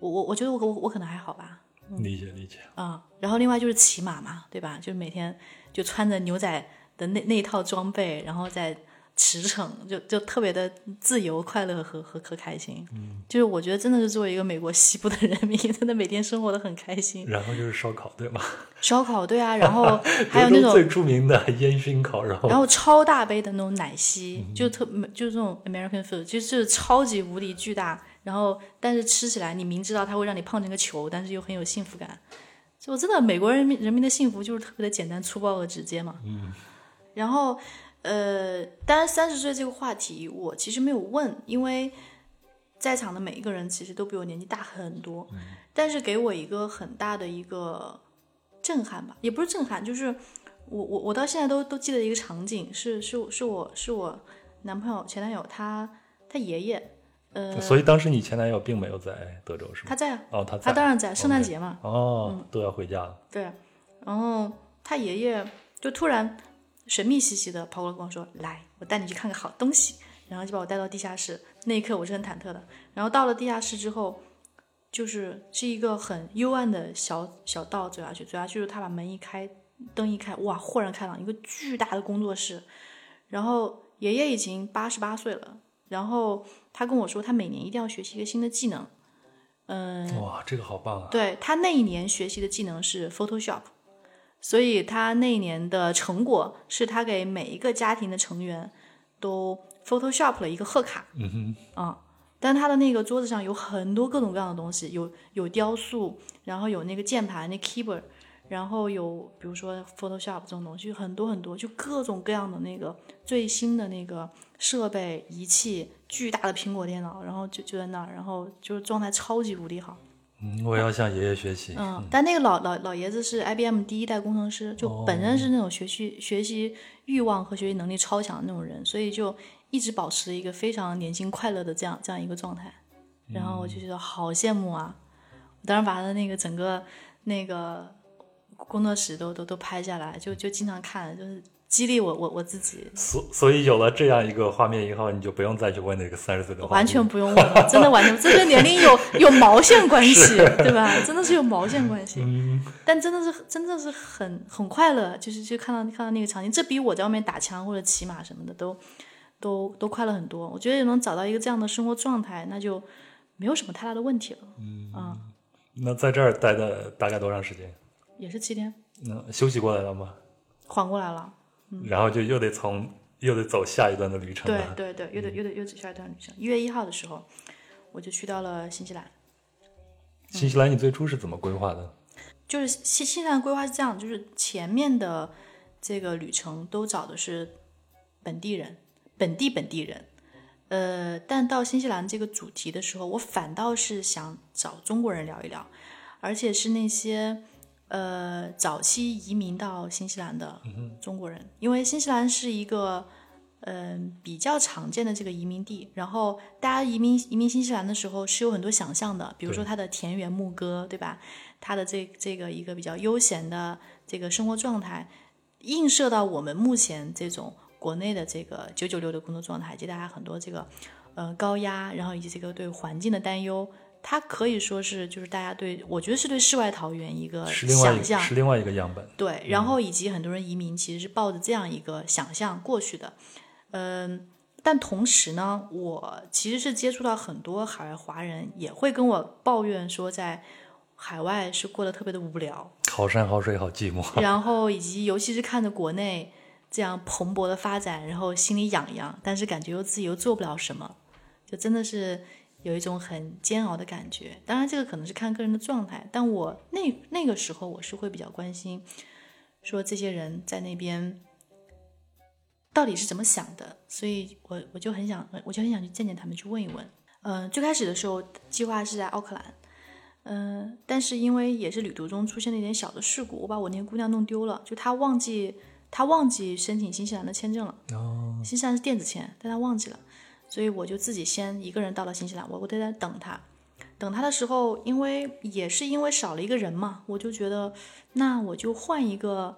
我我我觉得我我我可能还好吧，理解理解。啊、然后另外就是骑马嘛，对吧？就是每天就穿着牛仔的那那一套装备，然后再驰骋，就就特别的自由、快乐和和和开心。嗯，就是我觉得真的是作为一个美国西部的人民，<laughs> 真的每天生活的很开心。然后就是烧烤，对吗？烧烤对啊，然后 <laughs> 还有那种最，著名的烟熏烤肉。然后超大杯的那种奶昔，就特就是这种 American food，就是超级无敌巨大，然后但是吃起来你明知道它会让你胖成个球，但是又很有幸福感。就真的美国人民人民的幸福就是特别的简单粗暴和直接嘛。嗯。<laughs> 然后呃，当然三十岁这个话题我其实没有问，因为在场的每一个人其实都比我年纪大很多，但是给我一个很大的一个震撼吧，也不是震撼，就是我我我到现在都都记得一个场景，是是是我是我男朋友前男友他他爷爷，呃，所以当时你前男友并没有在德州，是吗？他在啊，哦，他在。他当然在，圣诞节嘛，哦，都要回家了。对，然后他爷爷就突然神秘兮兮的跑过来跟我说：“来，我带你去看个好东西。”然后就把我带到地下室。那一刻我是很忐忑的。然后到了地下室之后，就是是一个很幽暗的小小道走下去，走下去就是他把门一开，灯一开，哇，豁然开朗，一个巨大的工作室。然后爷爷已经八十八岁了，然后他跟我说，他每年一定要学习一个新的技能。嗯，哇，这个好棒啊！对他那一年学习的技能是 Photoshop，所以他那一年的成果是他给每一个家庭的成员都 Photoshop 了一个贺卡。嗯哼，啊、但他的那个桌子上有很多各种各样的东西，有有雕塑，然后有那个键盘那 keyboard，然后有比如说 Photoshop 这种东西，很多很多，就各种各样的那个最新的那个设备仪器，巨大的苹果电脑，然后就就在那儿，然后就是状态超级无敌好。嗯，我要向爷爷学习。嗯，但那个老老老爷子是 IBM 第一代工程师，就本身是那种学习学习欲望和学习能力超强的那种人，所以就一直保持一个非常年轻快乐的这样这样一个状态。然后我就觉得好羡慕啊！我当时把他的那个整个那个工作室都都都拍下来，就就经常看，就是。激励我，我我自己。所所以有了这样一个画面以后，你就不用再去问那个三十岁的。完全不用问，真的完全，<laughs> 这跟年龄有有毛线关系，对吧？真的是有毛线关系。嗯。<laughs> 但真的是，真的是很很快乐，就是就看到看到那个场景，这比我在外面打枪或者骑马什么的都都都快乐很多。我觉得能找到一个这样的生活状态，那就没有什么太大的问题了。嗯。啊。那在这儿待的大概多长时间？也是七天。那休息过来了吗？缓过来了。然后就又得从又得走下一段的旅程了。对对对，又得又得又走下一段旅程。一月一号的时候，我就去到了新西兰。新西兰，你最初是怎么规划的？就是新新西兰规划是这样，就是前面的这个旅程都找的是本地人，本地本地人。呃，但到新西兰这个主题的时候，我反倒是想找中国人聊一聊，而且是那些。呃，早期移民到新西兰的中国人，因为新西兰是一个嗯比较常见的这个移民地，然后大家移民移民新西兰的时候是有很多想象的，比如说它的田园牧歌，对吧？它的这这个一个比较悠闲的这个生活状态，映射到我们目前这种国内的这个九九六的工作状态，以及大家很多这个呃高压，然后以及这个对环境的担忧。它可以说是，就是大家对我觉得是对世外桃源一个想象，是另外一个样本。对，然后以及很多人移民其实是抱着这样一个想象过去的，嗯，但同时呢，我其实是接触到很多海外华人，也会跟我抱怨说，在海外是过得特别的无聊，好山好水好寂寞。<laughs> 然后以及尤其是看着国内这样蓬勃的发展，然后心里痒痒，但是感觉又自己又做不了什么，就真的是。有一种很煎熬的感觉，当然这个可能是看个人的状态，但我那那个时候我是会比较关心，说这些人在那边到底是怎么想的，所以我我就很想，我就很想去见见他们，去问一问。嗯，最开始的时候计划是在奥克兰，嗯，但是因为也是旅途中出现了一点小的事故，我把我那个姑娘弄丢了，就她忘记她忘记申请新西兰的签证了，哦，新西兰是电子签，但她忘记了。所以我就自己先一个人到了新西兰，我我在那等他，等他的时候，因为也是因为少了一个人嘛，我就觉得那我就换一个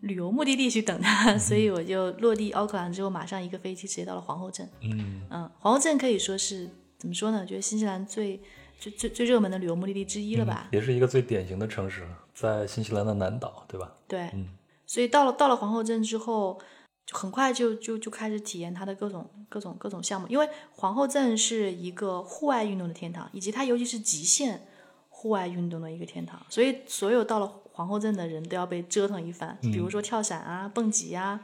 旅游目的地去等他，所以我就落地奥克兰之后，马上一个飞机直接到了皇后镇。嗯嗯，皇后镇可以说是怎么说呢？觉得新西兰最最最最热门的旅游目的地之一了吧？也是一个最典型的城市，在新西兰的南岛，对吧？对，嗯，所以到了到了皇后镇之后。很快就就就开始体验它的各种各种各种项目，因为皇后镇是一个户外运动的天堂，以及它尤其是极限户外运动的一个天堂，所以所有到了皇后镇的人都要被折腾一番，比如说跳伞啊、蹦极啊，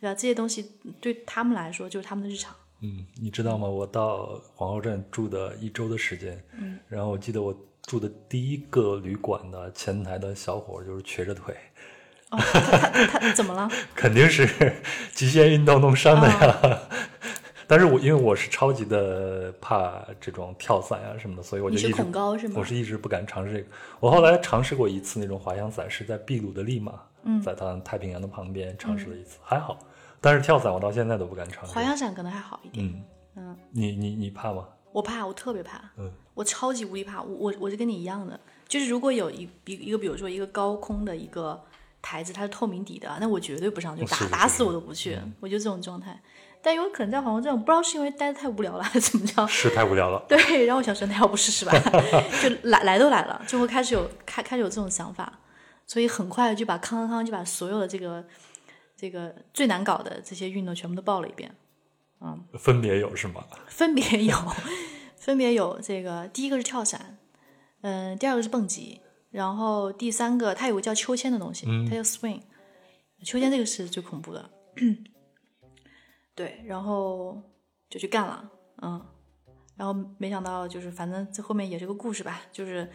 对吧？这些东西对他们来说就是他们的日常。嗯，你知道吗？我到皇后镇住的一周的时间，嗯，然后我记得我住的第一个旅馆的前台的小伙就是瘸着腿。他他他怎么了？<laughs> 肯定是 <laughs> 极限运动弄伤的呀。<laughs> 但是我因为我是超级的怕这种跳伞啊什么的，所以我就一直恐高是吗？我是一直不敢尝试这个。我后来尝试过一次那种滑翔伞，是在秘鲁的利马，在它太平洋的旁边尝试了一次，还好。但是跳伞我到现在都不敢尝试。滑翔伞可能还好一点。嗯嗯，你你你怕吗？我怕，我特别怕。嗯，我超级无敌怕。我我我是跟你一样的，就是如果有一一一个比如说一个高空的一个。台子它是透明底的，那我绝对不上去，打打死我都不去，我就这种状态。但有可能在皇后镇，我不知道是因为待的太无聊了，还是怎么着？<laughs> 是太无聊了。对，然后我想说，那要不试试吧？<laughs> 就来来都来了，就会开始有开开始有这种想法，所以很快就把康康康就把所有的这个这个最难搞的这些运动全部都报了一遍。嗯，分别有是吗？<laughs> 分别有，分别有这个第一个是跳伞，嗯，第二个是蹦极。然后第三个，它有个叫秋千的东西，它叫 swing。秋千这个是最恐怖的，对，然后就去干了，嗯。然后没想到就是反正这后面也是个故事吧，就是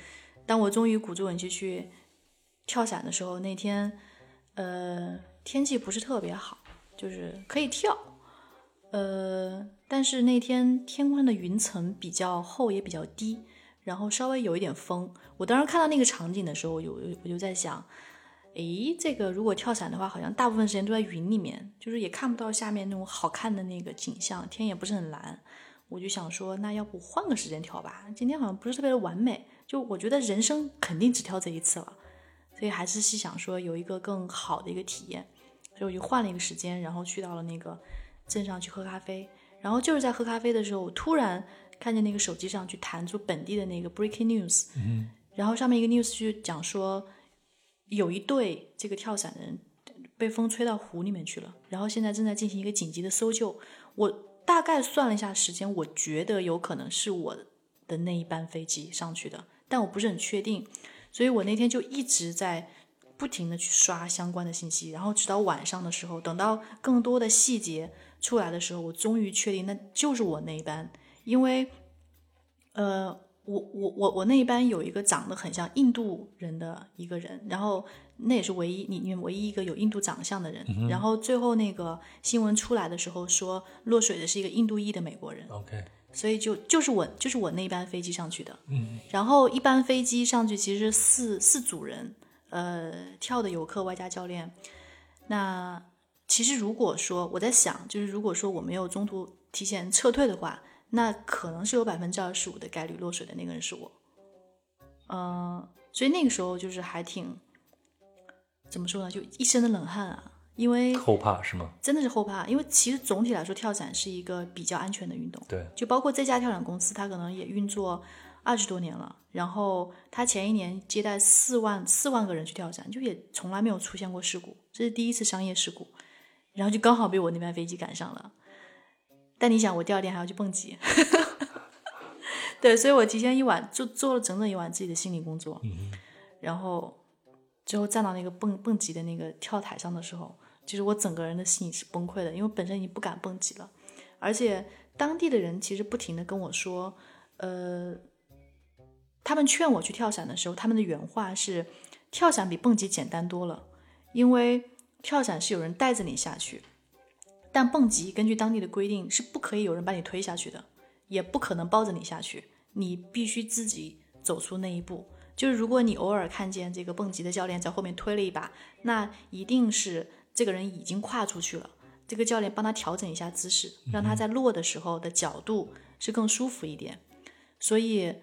当我终于鼓足勇气去跳伞的时候，那天呃天气不是特别好，就是可以跳，呃但是那天天空上的云层比较厚也比较低，然后稍微有一点风。我当时看到那个场景的时候，我就我就在想。诶，这个如果跳伞的话，好像大部分时间都在云里面，就是也看不到下面那种好看的那个景象，天也不是很蓝。我就想说，那要不换个时间跳吧？今天好像不是特别的完美，就我觉得人生肯定只跳这一次了，所以还是细想说有一个更好的一个体验，所以我就换了一个时间，然后去到了那个镇上去喝咖啡。然后就是在喝咖啡的时候，我突然看见那个手机上去弹出本地的那个 breaking news，嗯，然后上面一个 news 就讲说。有一对这个跳伞的人被风吹到湖里面去了，然后现在正在进行一个紧急的搜救。我大概算了一下时间，我觉得有可能是我的那一班飞机上去的，但我不是很确定，所以我那天就一直在不停的去刷相关的信息，然后直到晚上的时候，等到更多的细节出来的时候，我终于确定那就是我那一班，因为，呃。我我我我那一班有一个长得很像印度人的一个人，然后那也是唯一你你唯一一个有印度长相的人。然后最后那个新闻出来的时候说落水的是一个印度裔的美国人。OK，所以就就是我就是我那一班飞机上去的。嗯，然后一班飞机上去其实四四组人，呃，跳的游客外加教练。那其实如果说我在想，就是如果说我没有中途提前撤退的话。那可能是有百分之二十五的概率落水的那个人是我，嗯，所以那个时候就是还挺，怎么说呢，就一身的冷汗啊，因为后怕是吗？真的是后怕，因为其实总体来说跳伞是一个比较安全的运动，对，就包括这家跳伞公司，它可能也运作二十多年了，然后它前一年接待四万四万个人去跳伞，就也从来没有出现过事故，这是第一次商业事故，然后就刚好被我那班飞机赶上了。但你想，我第二天还要去蹦极，<laughs> 对，所以我提前一晚就做了整整一晚自己的心理工作，然后最后站到那个蹦蹦极的那个跳台上的时候，其实我整个人的心理是崩溃的，因为本身已经不敢蹦极了，而且当地的人其实不停的跟我说，呃，他们劝我去跳伞的时候，他们的原话是，跳伞比蹦极简单多了，因为跳伞是有人带着你下去。但蹦极根据当地的规定是不可以有人把你推下去的，也不可能抱着你下去，你必须自己走出那一步。就是如果你偶尔看见这个蹦极的教练在后面推了一把，那一定是这个人已经跨出去了。这个教练帮他调整一下姿势，让他在落的时候的角度是更舒服一点。所以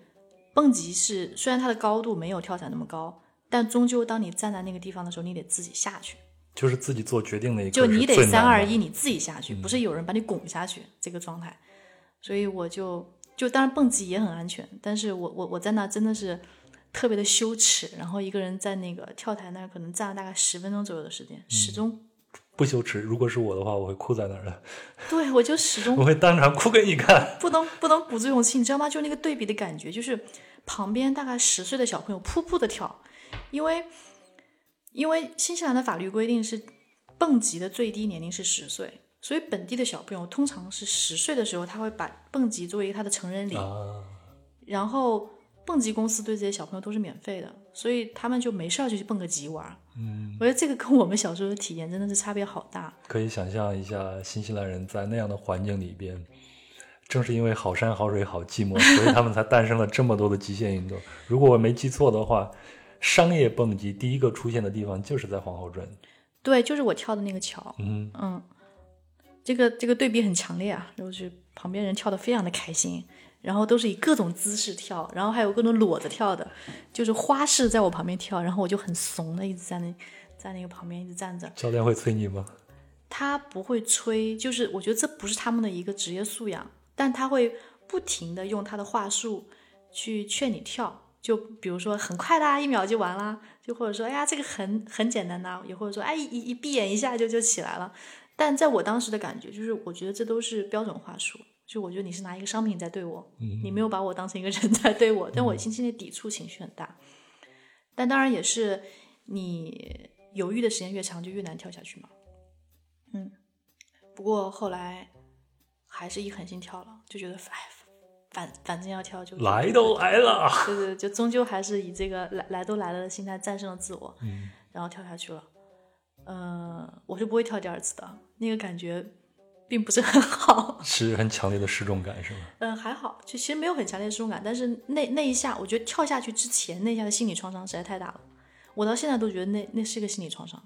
蹦极是虽然它的高度没有跳伞那么高，但终究当你站在那个地方的时候，你得自己下去。就是自己做决定的一个，就你得三二一，你自己下去，不是有人把你拱下去这个状态。所以我就就当然蹦极也很安全，但是我我我在那真的是特别的羞耻，然后一个人在那个跳台那儿可能站了大概十分钟左右的时间，始终不羞耻。如果是我的话，我会哭在那儿的。对，我就始终我会当场哭给你看。不能不能鼓足勇气，你知道吗？就那个对比的感觉，就是旁边大概十岁的小朋友噗噗的跳，因为。因为新西兰的法律规定是蹦极的最低年龄是十岁，所以本地的小朋友通常是十岁的时候，他会把蹦极作为他的成人礼。然后蹦极公司对这些小朋友都是免费的，所以他们就没事儿就去蹦个极玩。嗯，我觉得这个跟我们小时候的体验真的是差别好大。可以想象一下，新西兰人在那样的环境里边，正是因为好山好水好寂寞，所以他们才诞生了这么多的极限运动。如果我没记错的话。商业蹦极第一个出现的地方就是在皇后镇，对，就是我跳的那个桥。嗯嗯，这个这个对比很强烈啊，就是旁边人跳的非常的开心，然后都是以各种姿势跳，然后还有各种裸着跳的，就是花式在我旁边跳，然后我就很怂的一直在那在那个旁边一直站着。教练会催你吗？他不会催，就是我觉得这不是他们的一个职业素养，但他会不停的用他的话术去劝你跳。就比如说很快的，一秒就完了；就或者说，哎呀，这个很很简单呐；也或者说，哎，一一闭眼一下就就起来了。但在我当时的感觉，就是我觉得这都是标准话术。就我觉得你是拿一个商品在对我，你没有把我当成一个人在对我。但我心里抵触情绪很大。但当然也是，你犹豫的时间越长，就越难跳下去嘛。嗯，不过后来还是一狠心跳了，就觉得哎。反反正要跳就来都来了，对对，就终究还是以这个来来都来了的心态战胜了自我，嗯，然后跳下去了。呃，我是不会跳第二次的，那个感觉并不是很好，<laughs> 是很强烈的失重感，是吗？嗯，还好，就其实没有很强烈的失重感，但是那那一下，我觉得跳下去之前那一下的心理创伤实在太大了，我到现在都觉得那那是一个心理创伤，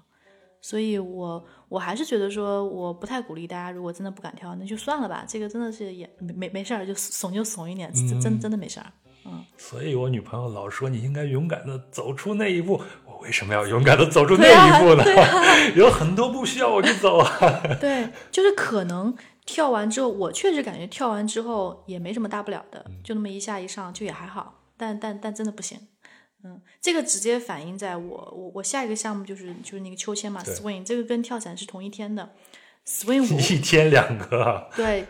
所以我我还是觉得说，我不太鼓励大家，如果真的不敢跳，那就算了吧，这个真的是也没没没事儿，就怂就怂一点，真真真的没事儿。嗯，所以我女朋友老说你应该勇敢的走出那一步。我为什么要勇敢的走出那一步呢？<laughs> 有很多步需要我去走啊。<laughs> 对，就是可能跳完之后，我确实感觉跳完之后也没什么大不了的，就那么一下一上就也还好。但但但真的不行。嗯，这个直接反映在我我我下一个项目就是就是那个秋千嘛，swing，这个跟跳伞是同一天的。swing <laughs> 一天两个。对。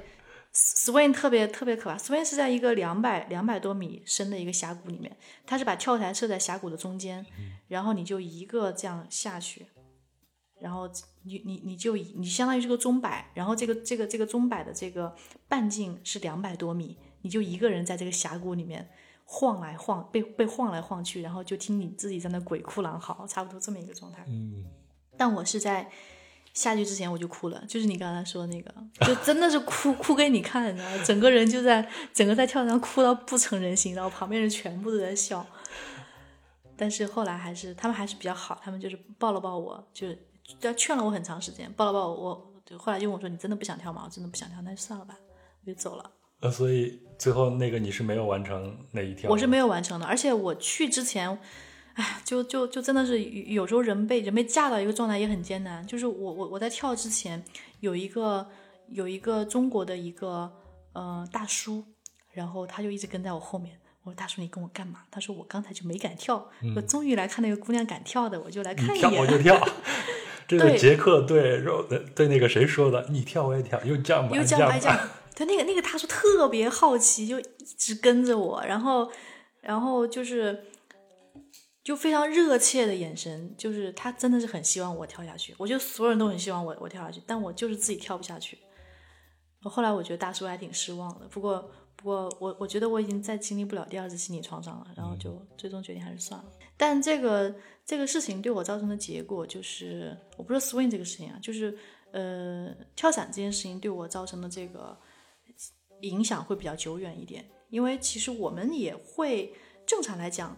Swing 特别特别可怕，Swing 是在一个两百两百多米深的一个峡谷里面，它是把跳台设在峡谷的中间，然后你就一个这样下去，然后你你你就你相当于是个钟摆，然后这个这个这个钟摆的这个半径是两百多米，你就一个人在这个峡谷里面晃来晃，被被晃来晃去，然后就听你自己在那鬼哭狼嚎，差不多这么一个状态。嗯，但我是在。下去之前我就哭了，就是你刚才说的那个，就真的是哭 <laughs> 哭给你看，你知道吗？整个人就在整个在跳台上哭到不成人形，然后旁边人全部都在笑。但是后来还是他们还是比较好，他们就是抱了抱我，就要劝了我很长时间，抱了抱我，我后来就问我说：“你真的不想跳吗？”我真的不想跳，那就算了吧，我就走了。呃，所以最后那个你是没有完成那一跳？我是没有完成的，而且我去之前。哎，就就就真的是有时候人被人被架到一个状态也很艰难。就是我我我在跳之前有一个有一个中国的一个呃大叔，然后他就一直跟在我后面。我说大叔你跟我干嘛？他说我刚才就没敢跳，我终于来看那个姑娘敢跳的，我就来看一眼。跳我就跳。<laughs> 这个杰克对对那个谁说的？你跳我也跳，又这样又这样又这样。对那个那个大叔特别好奇，就一直跟着我，然后然后就是。就非常热切的眼神，就是他真的是很希望我跳下去。我觉得所有人都很希望我我跳下去，但我就是自己跳不下去。后来我觉得大叔还挺失望的，不过不过我我觉得我已经再经历不了第二次心理创伤了，然后就最终决定还是算了。但这个这个事情对我造成的结果就是，我不是 swing 这个事情啊，就是呃跳伞这件事情对我造成的这个影响会比较久远一点，因为其实我们也会正常来讲。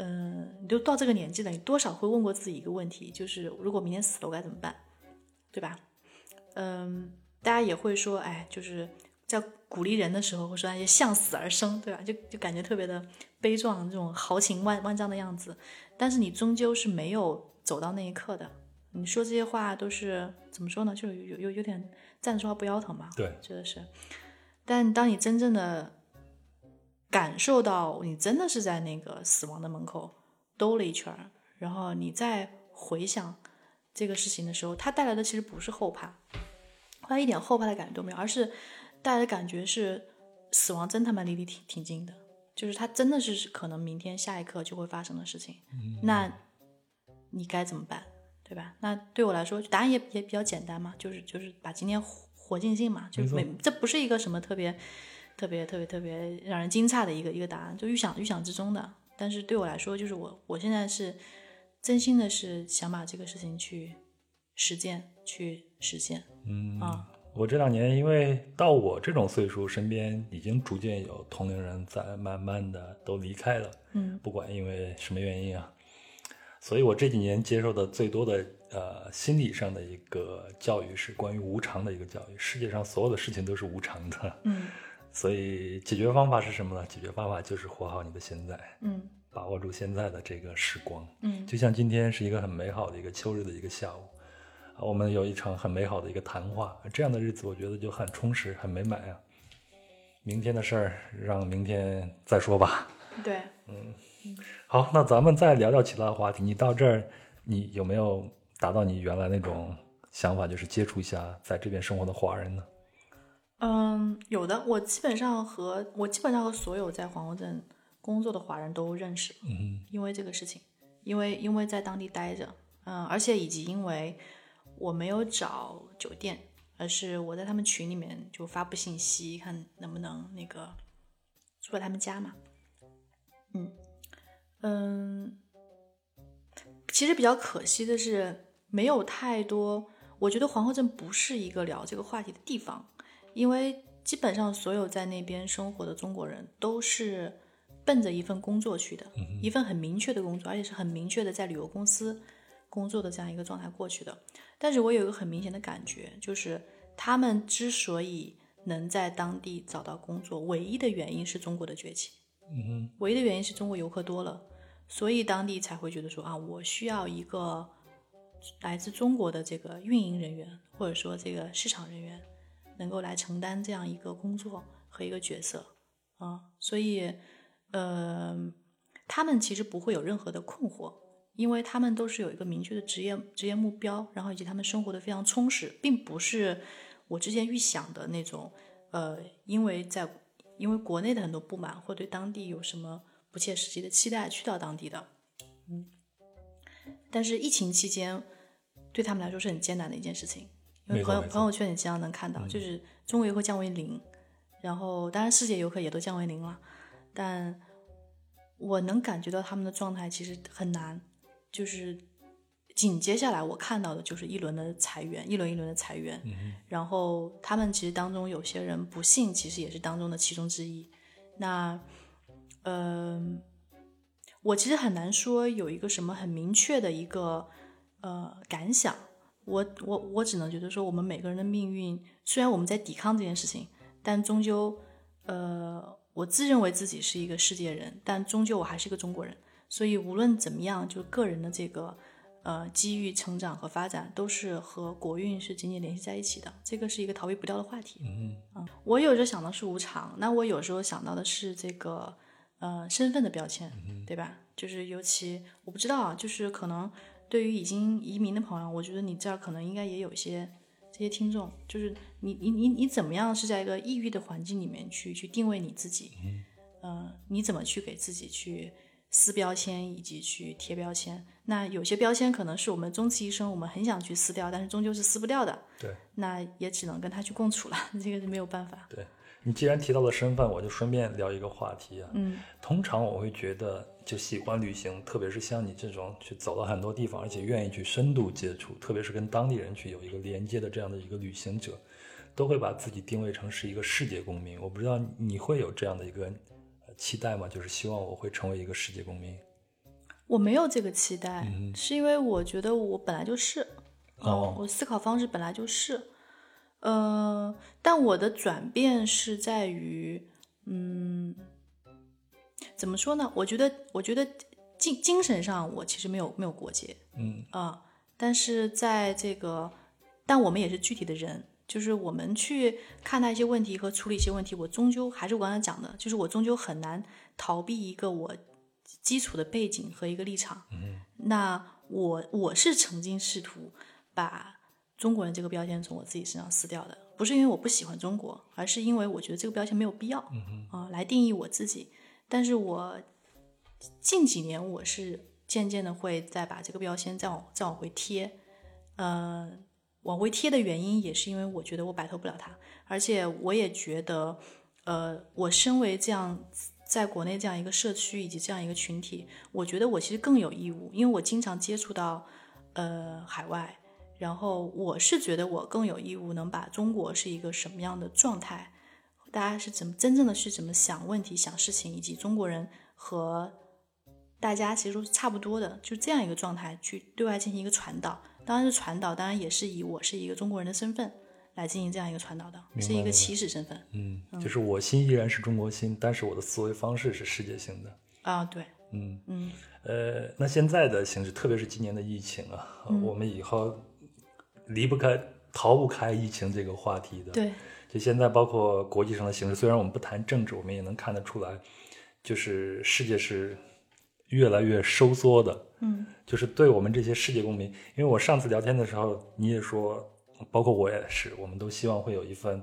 嗯，你都到这个年纪了，你多少会问过自己一个问题，就是如果明天死了，我该怎么办，对吧？嗯，大家也会说，哎，就是在鼓励人的时候，会说那些向死而生，对吧？就就感觉特别的悲壮，这种豪情万万丈的样子。但是你终究是没有走到那一刻的。你说这些话都是怎么说呢？就有有有点站着说话不腰疼吧？对，觉得是。但当你真正的。感受到你真的是在那个死亡的门口兜了一圈儿，然后你再回想这个事情的时候，它带来的其实不是后怕，后来一点后怕的感觉都没有，而是带来的感觉是死亡真他妈离你挺挺近的，就是它真的是可能明天下一刻就会发生的事情。那你该怎么办，对吧？那对我来说，答案也也比较简单嘛，就是就是把今天活尽兴嘛，就是没这不是一个什么特别。特别特别特别让人惊诧的一个一个答案，就预想预想之中的。但是对我来说，就是我我现在是真心的是想把这个事情去实践去实现。嗯啊，我这两年因为到我这种岁数，身边已经逐渐有同龄人在慢慢的都离开了。嗯，不管因为什么原因啊，所以我这几年接受的最多的呃心理上的一个教育是关于无常的一个教育。世界上所有的事情都是无常的。嗯。<laughs> 所以解决方法是什么呢？解决方法就是活好你的现在，嗯，把握住现在的这个时光，嗯，就像今天是一个很美好的一个秋日的一个下午，啊，我们有一场很美好的一个谈话，这样的日子我觉得就很充实、很美满啊。明天的事儿让明天再说吧。对，嗯，好，那咱们再聊聊其他的话题。你到这儿，你有没有达到你原来那种想法，就是接触一下在这边生活的华人呢？嗯，有的，我基本上和我基本上和所有在黄河镇工作的华人都认识，嗯，因为这个事情，因为因为在当地待着，嗯，而且以及因为我没有找酒店，而是我在他们群里面就发布信息，看能不能那个住在他们家嘛。嗯嗯，其实比较可惜的是，没有太多。我觉得皇后镇不是一个聊这个话题的地方，因为基本上所有在那边生活的中国人都是奔着一份工作去的，一份很明确的工作，而且是很明确的在旅游公司工作的这样一个状态过去的。但是我有一个很明显的感觉，就是他们之所以能在当地找到工作，唯一的原因是中国的崛起。嗯，唯一的原因是中国游客多了，所以当地才会觉得说啊，我需要一个来自中国的这个运营人员，或者说这个市场人员，能够来承担这样一个工作和一个角色啊。所以，呃，他们其实不会有任何的困惑，因为他们都是有一个明确的职业职业目标，然后以及他们生活的非常充实，并不是我之前预想的那种，呃，因为在。因为国内的很多不满，或对当地有什么不切实际的期待，去到当地的，但是疫情期间对他们来说是很艰难的一件事情，因为朋友朋友圈你经常能看到，就是中国游客降为零，然后当然世界游客也都降为零了，但我能感觉到他们的状态其实很难，就是。紧接下来我看到的就是一轮的裁员，一轮一轮的裁员，然后他们其实当中有些人不幸，其实也是当中的其中之一。那，嗯，我其实很难说有一个什么很明确的一个呃感想。我我我只能觉得说，我们每个人的命运，虽然我们在抵抗这件事情，但终究，呃，我自认为自己是一个世界人，但终究我还是一个中国人。所以无论怎么样，就个人的这个。呃，机遇、成长和发展都是和国运是紧紧联系在一起的，这个是一个逃避不掉的话题。嗯嗯，我有时候想到是无常，那我有时候想到的是这个呃身份的标签，对吧？就是尤其我不知道啊，就是可能对于已经移民的朋友，我觉得你这儿可能应该也有一些这些听众，就是你你你你怎么样是在一个抑郁的环境里面去去定位你自己？嗯，你怎么去给自己去？撕标签以及去贴标签，那有些标签可能是我们终其一生我们很想去撕掉，但是终究是撕不掉的。对，那也只能跟他去共处了，<laughs> 这个是没有办法。对你既然提到了身份，我就顺便聊一个话题啊。嗯，通常我会觉得，就喜欢旅行，特别是像你这种去走了很多地方，而且愿意去深度接触，特别是跟当地人去有一个连接的这样的一个旅行者，都会把自己定位成是一个世界公民。我不知道你会有这样的一个。期待吗，就是希望我会成为一个世界公民。我没有这个期待，是因为我觉得我本来就是，哦，我思考方式本来就是，呃，但我的转变是在于，嗯，怎么说呢？我觉得，我觉得精精神上我其实没有没有过节，嗯啊，但是在这个，但我们也是具体的人。就是我们去看待一些问题和处理一些问题，我终究还是我刚才讲的，就是我终究很难逃避一个我基础的背景和一个立场。嗯，那我我是曾经试图把中国人这个标签从我自己身上撕掉的，不是因为我不喜欢中国，而是因为我觉得这个标签没有必要。嗯啊，来定义我自己。但是我近几年我是渐渐的会再把这个标签再往再往回贴，呃。往回贴的原因也是因为我觉得我摆脱不了它，而且我也觉得，呃，我身为这样在国内这样一个社区以及这样一个群体，我觉得我其实更有义务，因为我经常接触到呃海外，然后我是觉得我更有义务能把中国是一个什么样的状态，大家是怎么真正的是怎么想问题、想事情，以及中国人和大家其实都是差不多的，就这样一个状态去对外进行一个传导。当然是传导，当然也是以我是一个中国人的身份来进行这样一个传导的，是一个起始身份。嗯，就是我心依然是中国心，但是我的思维方式是世界性的。啊，对，嗯嗯，呃，那现在的形势，特别是今年的疫情啊，我们以后离不开、逃不开疫情这个话题的。对，就现在包括国际上的形势，虽然我们不谈政治，我们也能看得出来，就是世界是。越来越收缩的，嗯，就是对我们这些世界公民，因为我上次聊天的时候，你也说，包括我也是，我们都希望会有一份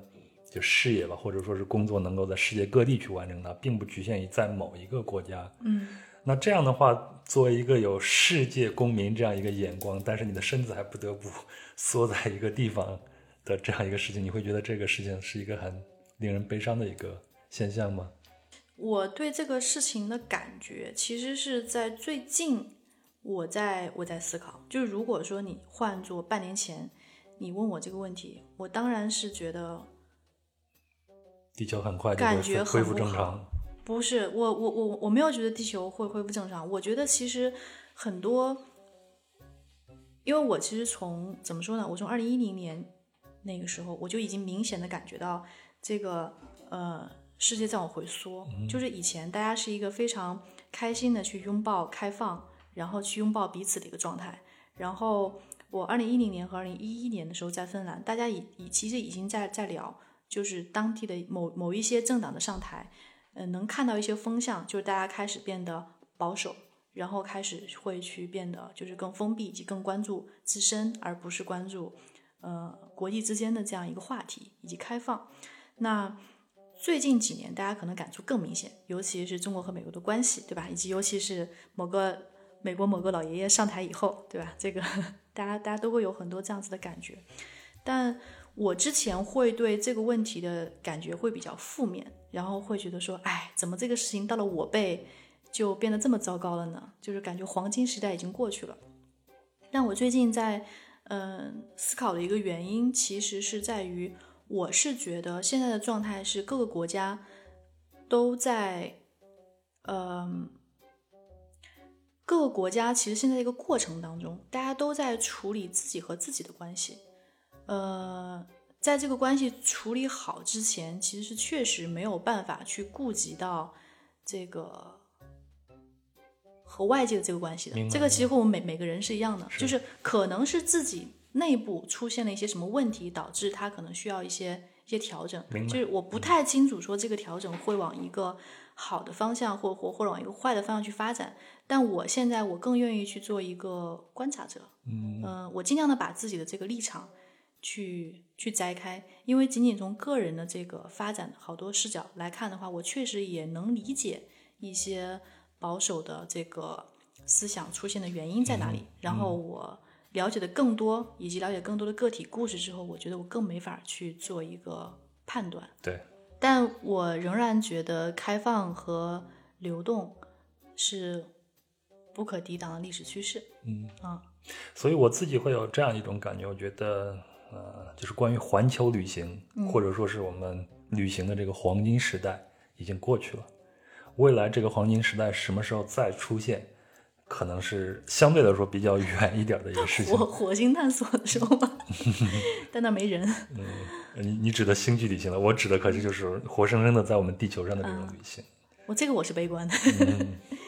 就事业吧，或者说是工作，能够在世界各地去完成它，并不局限于在某一个国家，嗯，那这样的话，作为一个有世界公民这样一个眼光，但是你的身子还不得不 <laughs> 缩在一个地方的这样一个事情，你会觉得这个事情是一个很令人悲伤的一个现象吗？我对这个事情的感觉，其实是在最近，我在我在思考，就是如果说你换做半年前，你问我这个问题，我当然是觉得地球很快就会恢复正常。不是我我我我没有觉得地球会恢复正常，我觉得其实很多，因为我其实从怎么说呢，我从二零一零年那个时候，我就已经明显的感觉到这个呃世界在往回缩，就是以前大家是一个非常开心的去拥抱开放，然后去拥抱彼此的一个状态，然后我二零一零年和二零一一年的时候在芬兰，大家已已其实已经在在聊，就是当地的某某一些政党的上台。嗯，能看到一些风向，就是大家开始变得保守，然后开始会去变得就是更封闭，以及更关注自身，而不是关注呃国际之间的这样一个话题以及开放。那最近几年，大家可能感触更明显，尤其是中国和美国的关系，对吧？以及尤其是某个美国某个老爷爷上台以后，对吧？这个 <laughs> 大家大家都会有很多这样子的感觉，但。我之前会对这个问题的感觉会比较负面，然后会觉得说，哎，怎么这个事情到了我辈就变得这么糟糕了呢？就是感觉黄金时代已经过去了。但我最近在嗯思考的一个原因，其实是在于，我是觉得现在的状态是各个国家都在，嗯，各个国家其实现在一个过程当中，大家都在处理自己和自己的关系。呃，在这个关系处理好之前，其实是确实没有办法去顾及到这个和外界的这个关系的。这个其实和我们每每个人是一样的，就是可能是自己内部出现了一些什么问题，导致他可能需要一些一些调整。就是我不太清楚说这个调整会往一个好的方向，或或或者往一个坏的方向去发展。但我现在我更愿意去做一个观察者。嗯，我尽量的把自己的这个立场。去去摘开，因为仅仅从个人的这个发展好多视角来看的话，我确实也能理解一些保守的这个思想出现的原因在哪里。然后我了解的更多，以及了解更多的个体故事之后，我觉得我更没法去做一个判断。对，但我仍然觉得开放和流动是不可抵挡的历史趋势。嗯啊，所以我自己会有这样一种感觉，我觉得。呃，就是关于环球旅行，或者说是我们旅行的这个黄金时代已经过去了。未来这个黄金时代什么时候再出现，可能是相对来说比较远一点的一个事情。火火星探索的时候吗？<laughs> 但那没人。嗯，你你指的星际旅行了，我指的可是就是活生生的在我们地球上的这种旅行。我这个我是悲观的。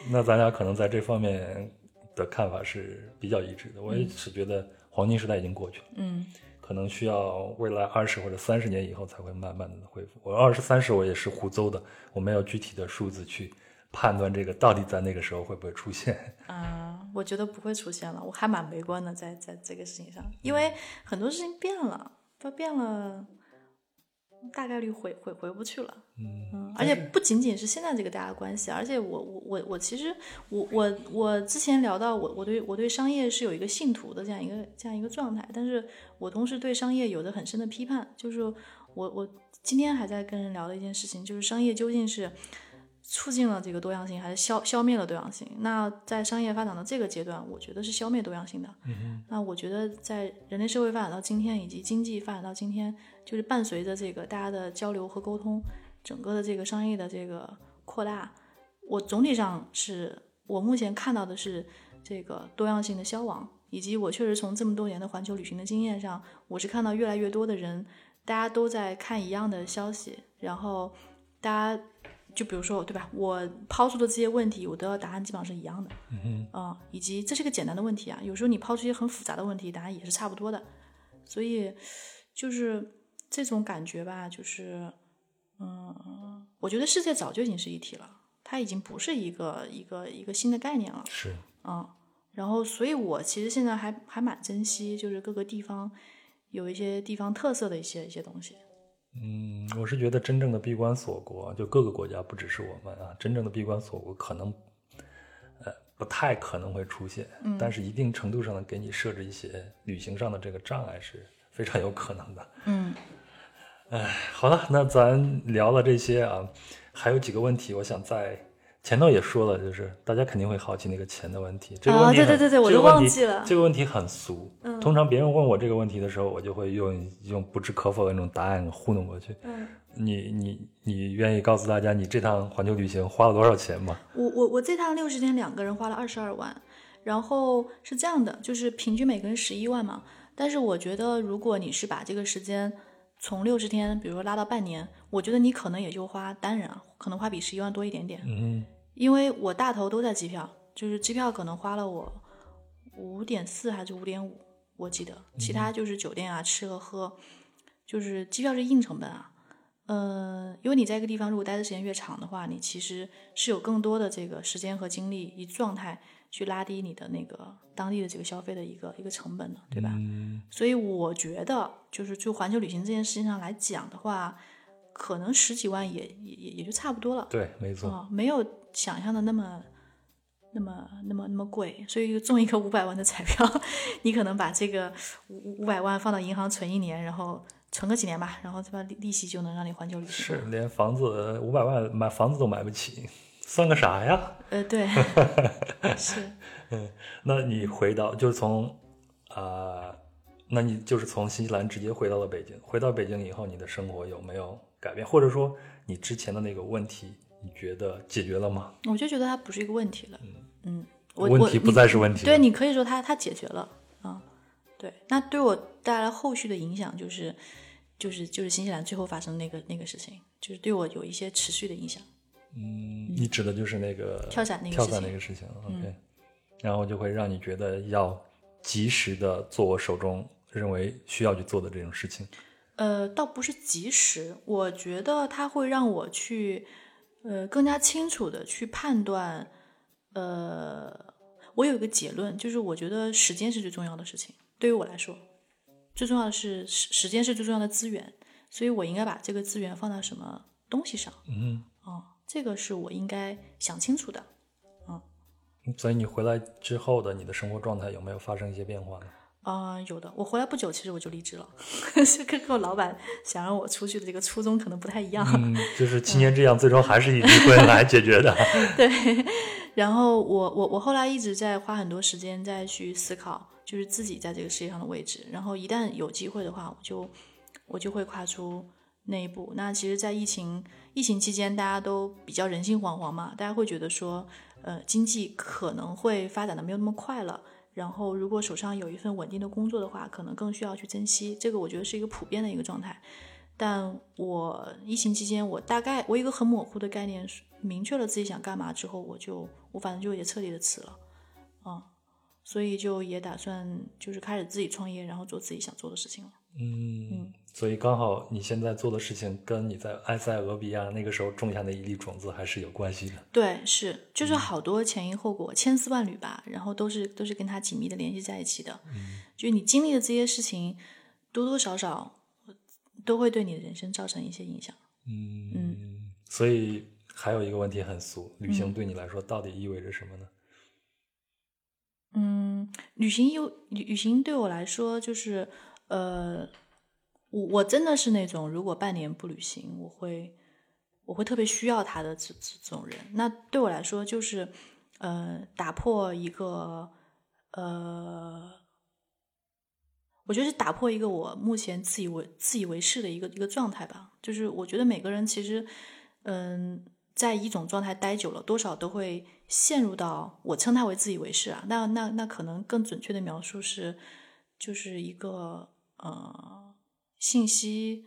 那咱俩可能在这方面的看法是比较一致的。我也是觉得黄金时代已经过去了。嗯。可能需要未来二十或者三十年以后才会慢慢的恢复。我二十三十我也是胡诌的，我没有具体的数字去判断这个到底在那个时候会不会出现。啊，我觉得不会出现了，我还蛮悲观的，在在这个事情上，因为很多事情变了，都变了。大概率回回回不去了，嗯，而且不仅仅是现在这个大家关系，而且我我我我其实我我我之前聊到我我对我对商业是有一个信徒的这样一个这样一个状态，但是我同时对商业有着很深的批判，就是我我今天还在跟人聊的一件事情，就是商业究竟是。促进了这个多样性，还是消消灭了多样性？那在商业发展的这个阶段，我觉得是消灭多样性的。嗯那我觉得在人类社会发展到今天，以及经济发展到今天，就是伴随着这个大家的交流和沟通，整个的这个商业的这个扩大，我总体上是我目前看到的是这个多样性的消亡，以及我确实从这么多年的环球旅行的经验上，我是看到越来越多的人，大家都在看一样的消息，然后大家。就比如说，对吧？我抛出的这些问题，我得到答案基本上是一样的。嗯啊，以及这是个简单的问题啊，有时候你抛出一些很复杂的问题，答案也是差不多的。所以，就是这种感觉吧，就是，嗯，我觉得世界早就已经是一体了，它已经不是一个一个一个新的概念了。是。嗯，然后，所以我其实现在还还蛮珍惜，就是各个地方有一些地方特色的一些一些东西。嗯，我是觉得真正的闭关锁国，就各个国家不只是我们啊，真正的闭关锁国可能，呃，不太可能会出现。嗯，但是一定程度上的给你设置一些旅行上的这个障碍是非常有可能的。嗯，<laughs> 哎，好了，那咱聊了这些啊，还有几个问题，我想在前头也说了，就是大家肯定会好奇那个钱的问题。这个问题，对对对对，我都忘记了。这个问题很俗，通常别人问我这个问题的时候，我就会用用不置可否的那种答案糊弄过去。嗯，你你你愿意告诉大家你这趟环球旅行花了多少钱吗？我我我这趟六十天两个人花了二十二万，然后是这样的，就是平均每个人十一万嘛。但是我觉得，如果你是把这个时间从六十天，比如说拉到半年，我觉得你可能也就花单人啊，可能花比十一万多一点点。嗯，因为我大头都在机票，就是机票可能花了我五点四还是五点五，我记得，其他就是酒店啊、吃和喝，就是机票是硬成本啊。呃，因为你在一个地方如果待的时间越长的话，你其实是有更多的这个时间和精力以状态。去拉低你的那个当地的这个消费的一个一个成本的，对吧？所以我觉得，就是就环球旅行这件事情上来讲的话，可能十几万也也也也就差不多了。对，没错，没有想象的那么那么那么那么贵。所以中一个五百万的彩票，<laughs> 你可能把这个五五百万放到银行存一年，然后存个几年吧，然后这把利息就能让你环球旅行。是，连房子五百万买房子都买不起。算个啥呀？呃，对，<laughs> 是。嗯，那你回到就是从啊，那你就是从新西兰直接回到了北京。回到北京以后，你的生活有没有改变？或者说，你之前的那个问题，你觉得解决了吗？我就觉得它不是一个问题了。嗯嗯，问题不再是问题。对你可以说它它解决了啊。对，那对我带来后续的影响就是就是就是新西兰最后发生那个那个事情，就是对我有一些持续的影响。嗯，你指的就是那个跳伞那个跳伞那个事情，OK，然后就会让你觉得要及时的做我手中认为需要去做的这种事情。呃，倒不是及时，我觉得它会让我去呃更加清楚的去判断。呃，我有一个结论，就是我觉得时间是最重要的事情。对于我来说，最重要的是时时间是最重要的资源，所以我应该把这个资源放到什么东西上？嗯，哦。这个是我应该想清楚的，嗯。所以你回来之后的你的生活状态有没有发生一些变化呢？啊，有的。我回来不久，其实我就离职了，<laughs> 跟跟我老板想让我出去的这个初衷可能不太一样。嗯，<laughs> 就是七年这样，最终还是以离婚来解决的。<laughs> 对。然后我我我后来一直在花很多时间再去思考，就是自己在这个世界上的位置。然后一旦有机会的话，我就我就会跨出那一步。那其实，在疫情。疫情期间，大家都比较人心惶惶嘛，大家会觉得说，呃，经济可能会发展的没有那么快了。然后，如果手上有一份稳定的工作的话，可能更需要去珍惜。这个我觉得是一个普遍的一个状态。但我疫情期间，我大概我一个很模糊的概念，明确了自己想干嘛之后，我就我反正就也彻底的辞了，啊，所以就也打算就是开始自己创业，然后做自己想做的事情了。嗯，所以刚好你现在做的事情跟你在埃塞俄比亚那个时候种下的一粒种子还是有关系的。对，是，就是好多前因后果、千丝万缕吧，然后都是都是跟它紧密的联系在一起的。嗯，就你经历的这些事情，多多少少都会对你的人生造成一些影响。嗯嗯，所以还有一个问题很俗，旅行对你来说到底意味着什么呢？嗯，旅行有旅旅行对我来说就是。呃，我真的是那种，如果半年不旅行，我会我会特别需要他的这这种人。那对我来说，就是呃，打破一个呃，我觉得是打破一个我目前自以为自以为是的一个一个状态吧。就是我觉得每个人其实，嗯，在一种状态待久了，多少都会陷入到我称他为自以为是啊。那那那可能更准确的描述是，就是一个。呃，信息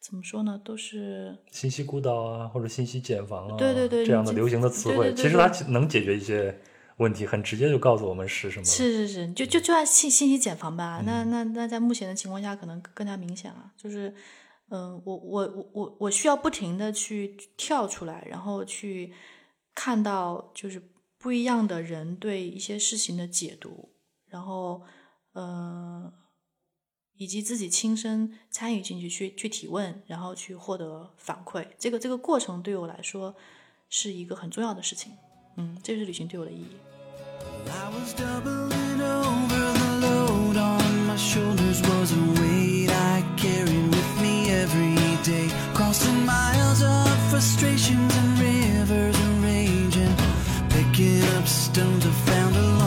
怎么说呢？都是信息孤岛啊，或者信息茧房啊，对对对，这样的流行的词汇，其实它能解决一些问题，很直接就告诉我们是什么。是是是，就就就按信信息茧房吧。那那那在目前的情况下，可能更加明显了。就是，嗯，我我我我我需要不停的去跳出来，然后去看到就是不一样的人对一些事情的解读，然后，嗯。以及自己亲身参与进去去去提问，然后去获得反馈。这个这个过程对我来说是一个很重要的事情。嗯，这是旅行对我的意义。Frustrations and rivers raging, picking up stones I found.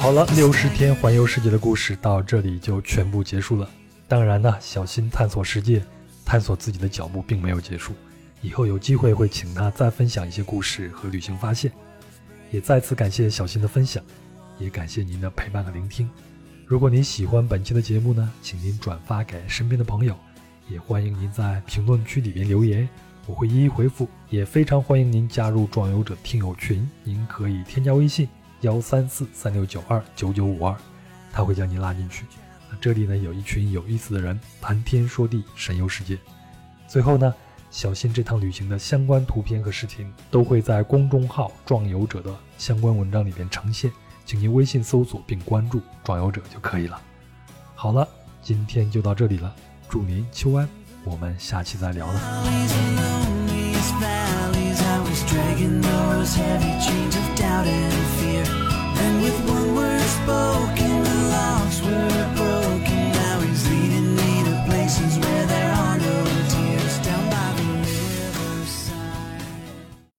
好了，六十天环游世界的故事到这里就全部结束了。当然呢，小新探索世界、探索自己的脚步并没有结束，以后有机会会请他再分享一些故事和旅行发现。也再次感谢小新的分享，也感谢您的陪伴和聆听。如果您喜欢本期的节目呢，请您转发给身边的朋友，也欢迎您在评论区里边留言，我会一一回复。也非常欢迎您加入壮游者听友群，您可以添加微信幺三四三六九二九九五二，他会将您拉进去。那这里呢有一群有意思的人，谈天说地，神游世界。最后呢。小新这趟旅行的相关图片和视频都会在公众号“壮游者”的相关文章里边呈现，请您微信搜索并关注“壮游者”就可以了。好了，今天就到这里了，祝您秋安，我们下期再聊了。spoken, the locks were broken.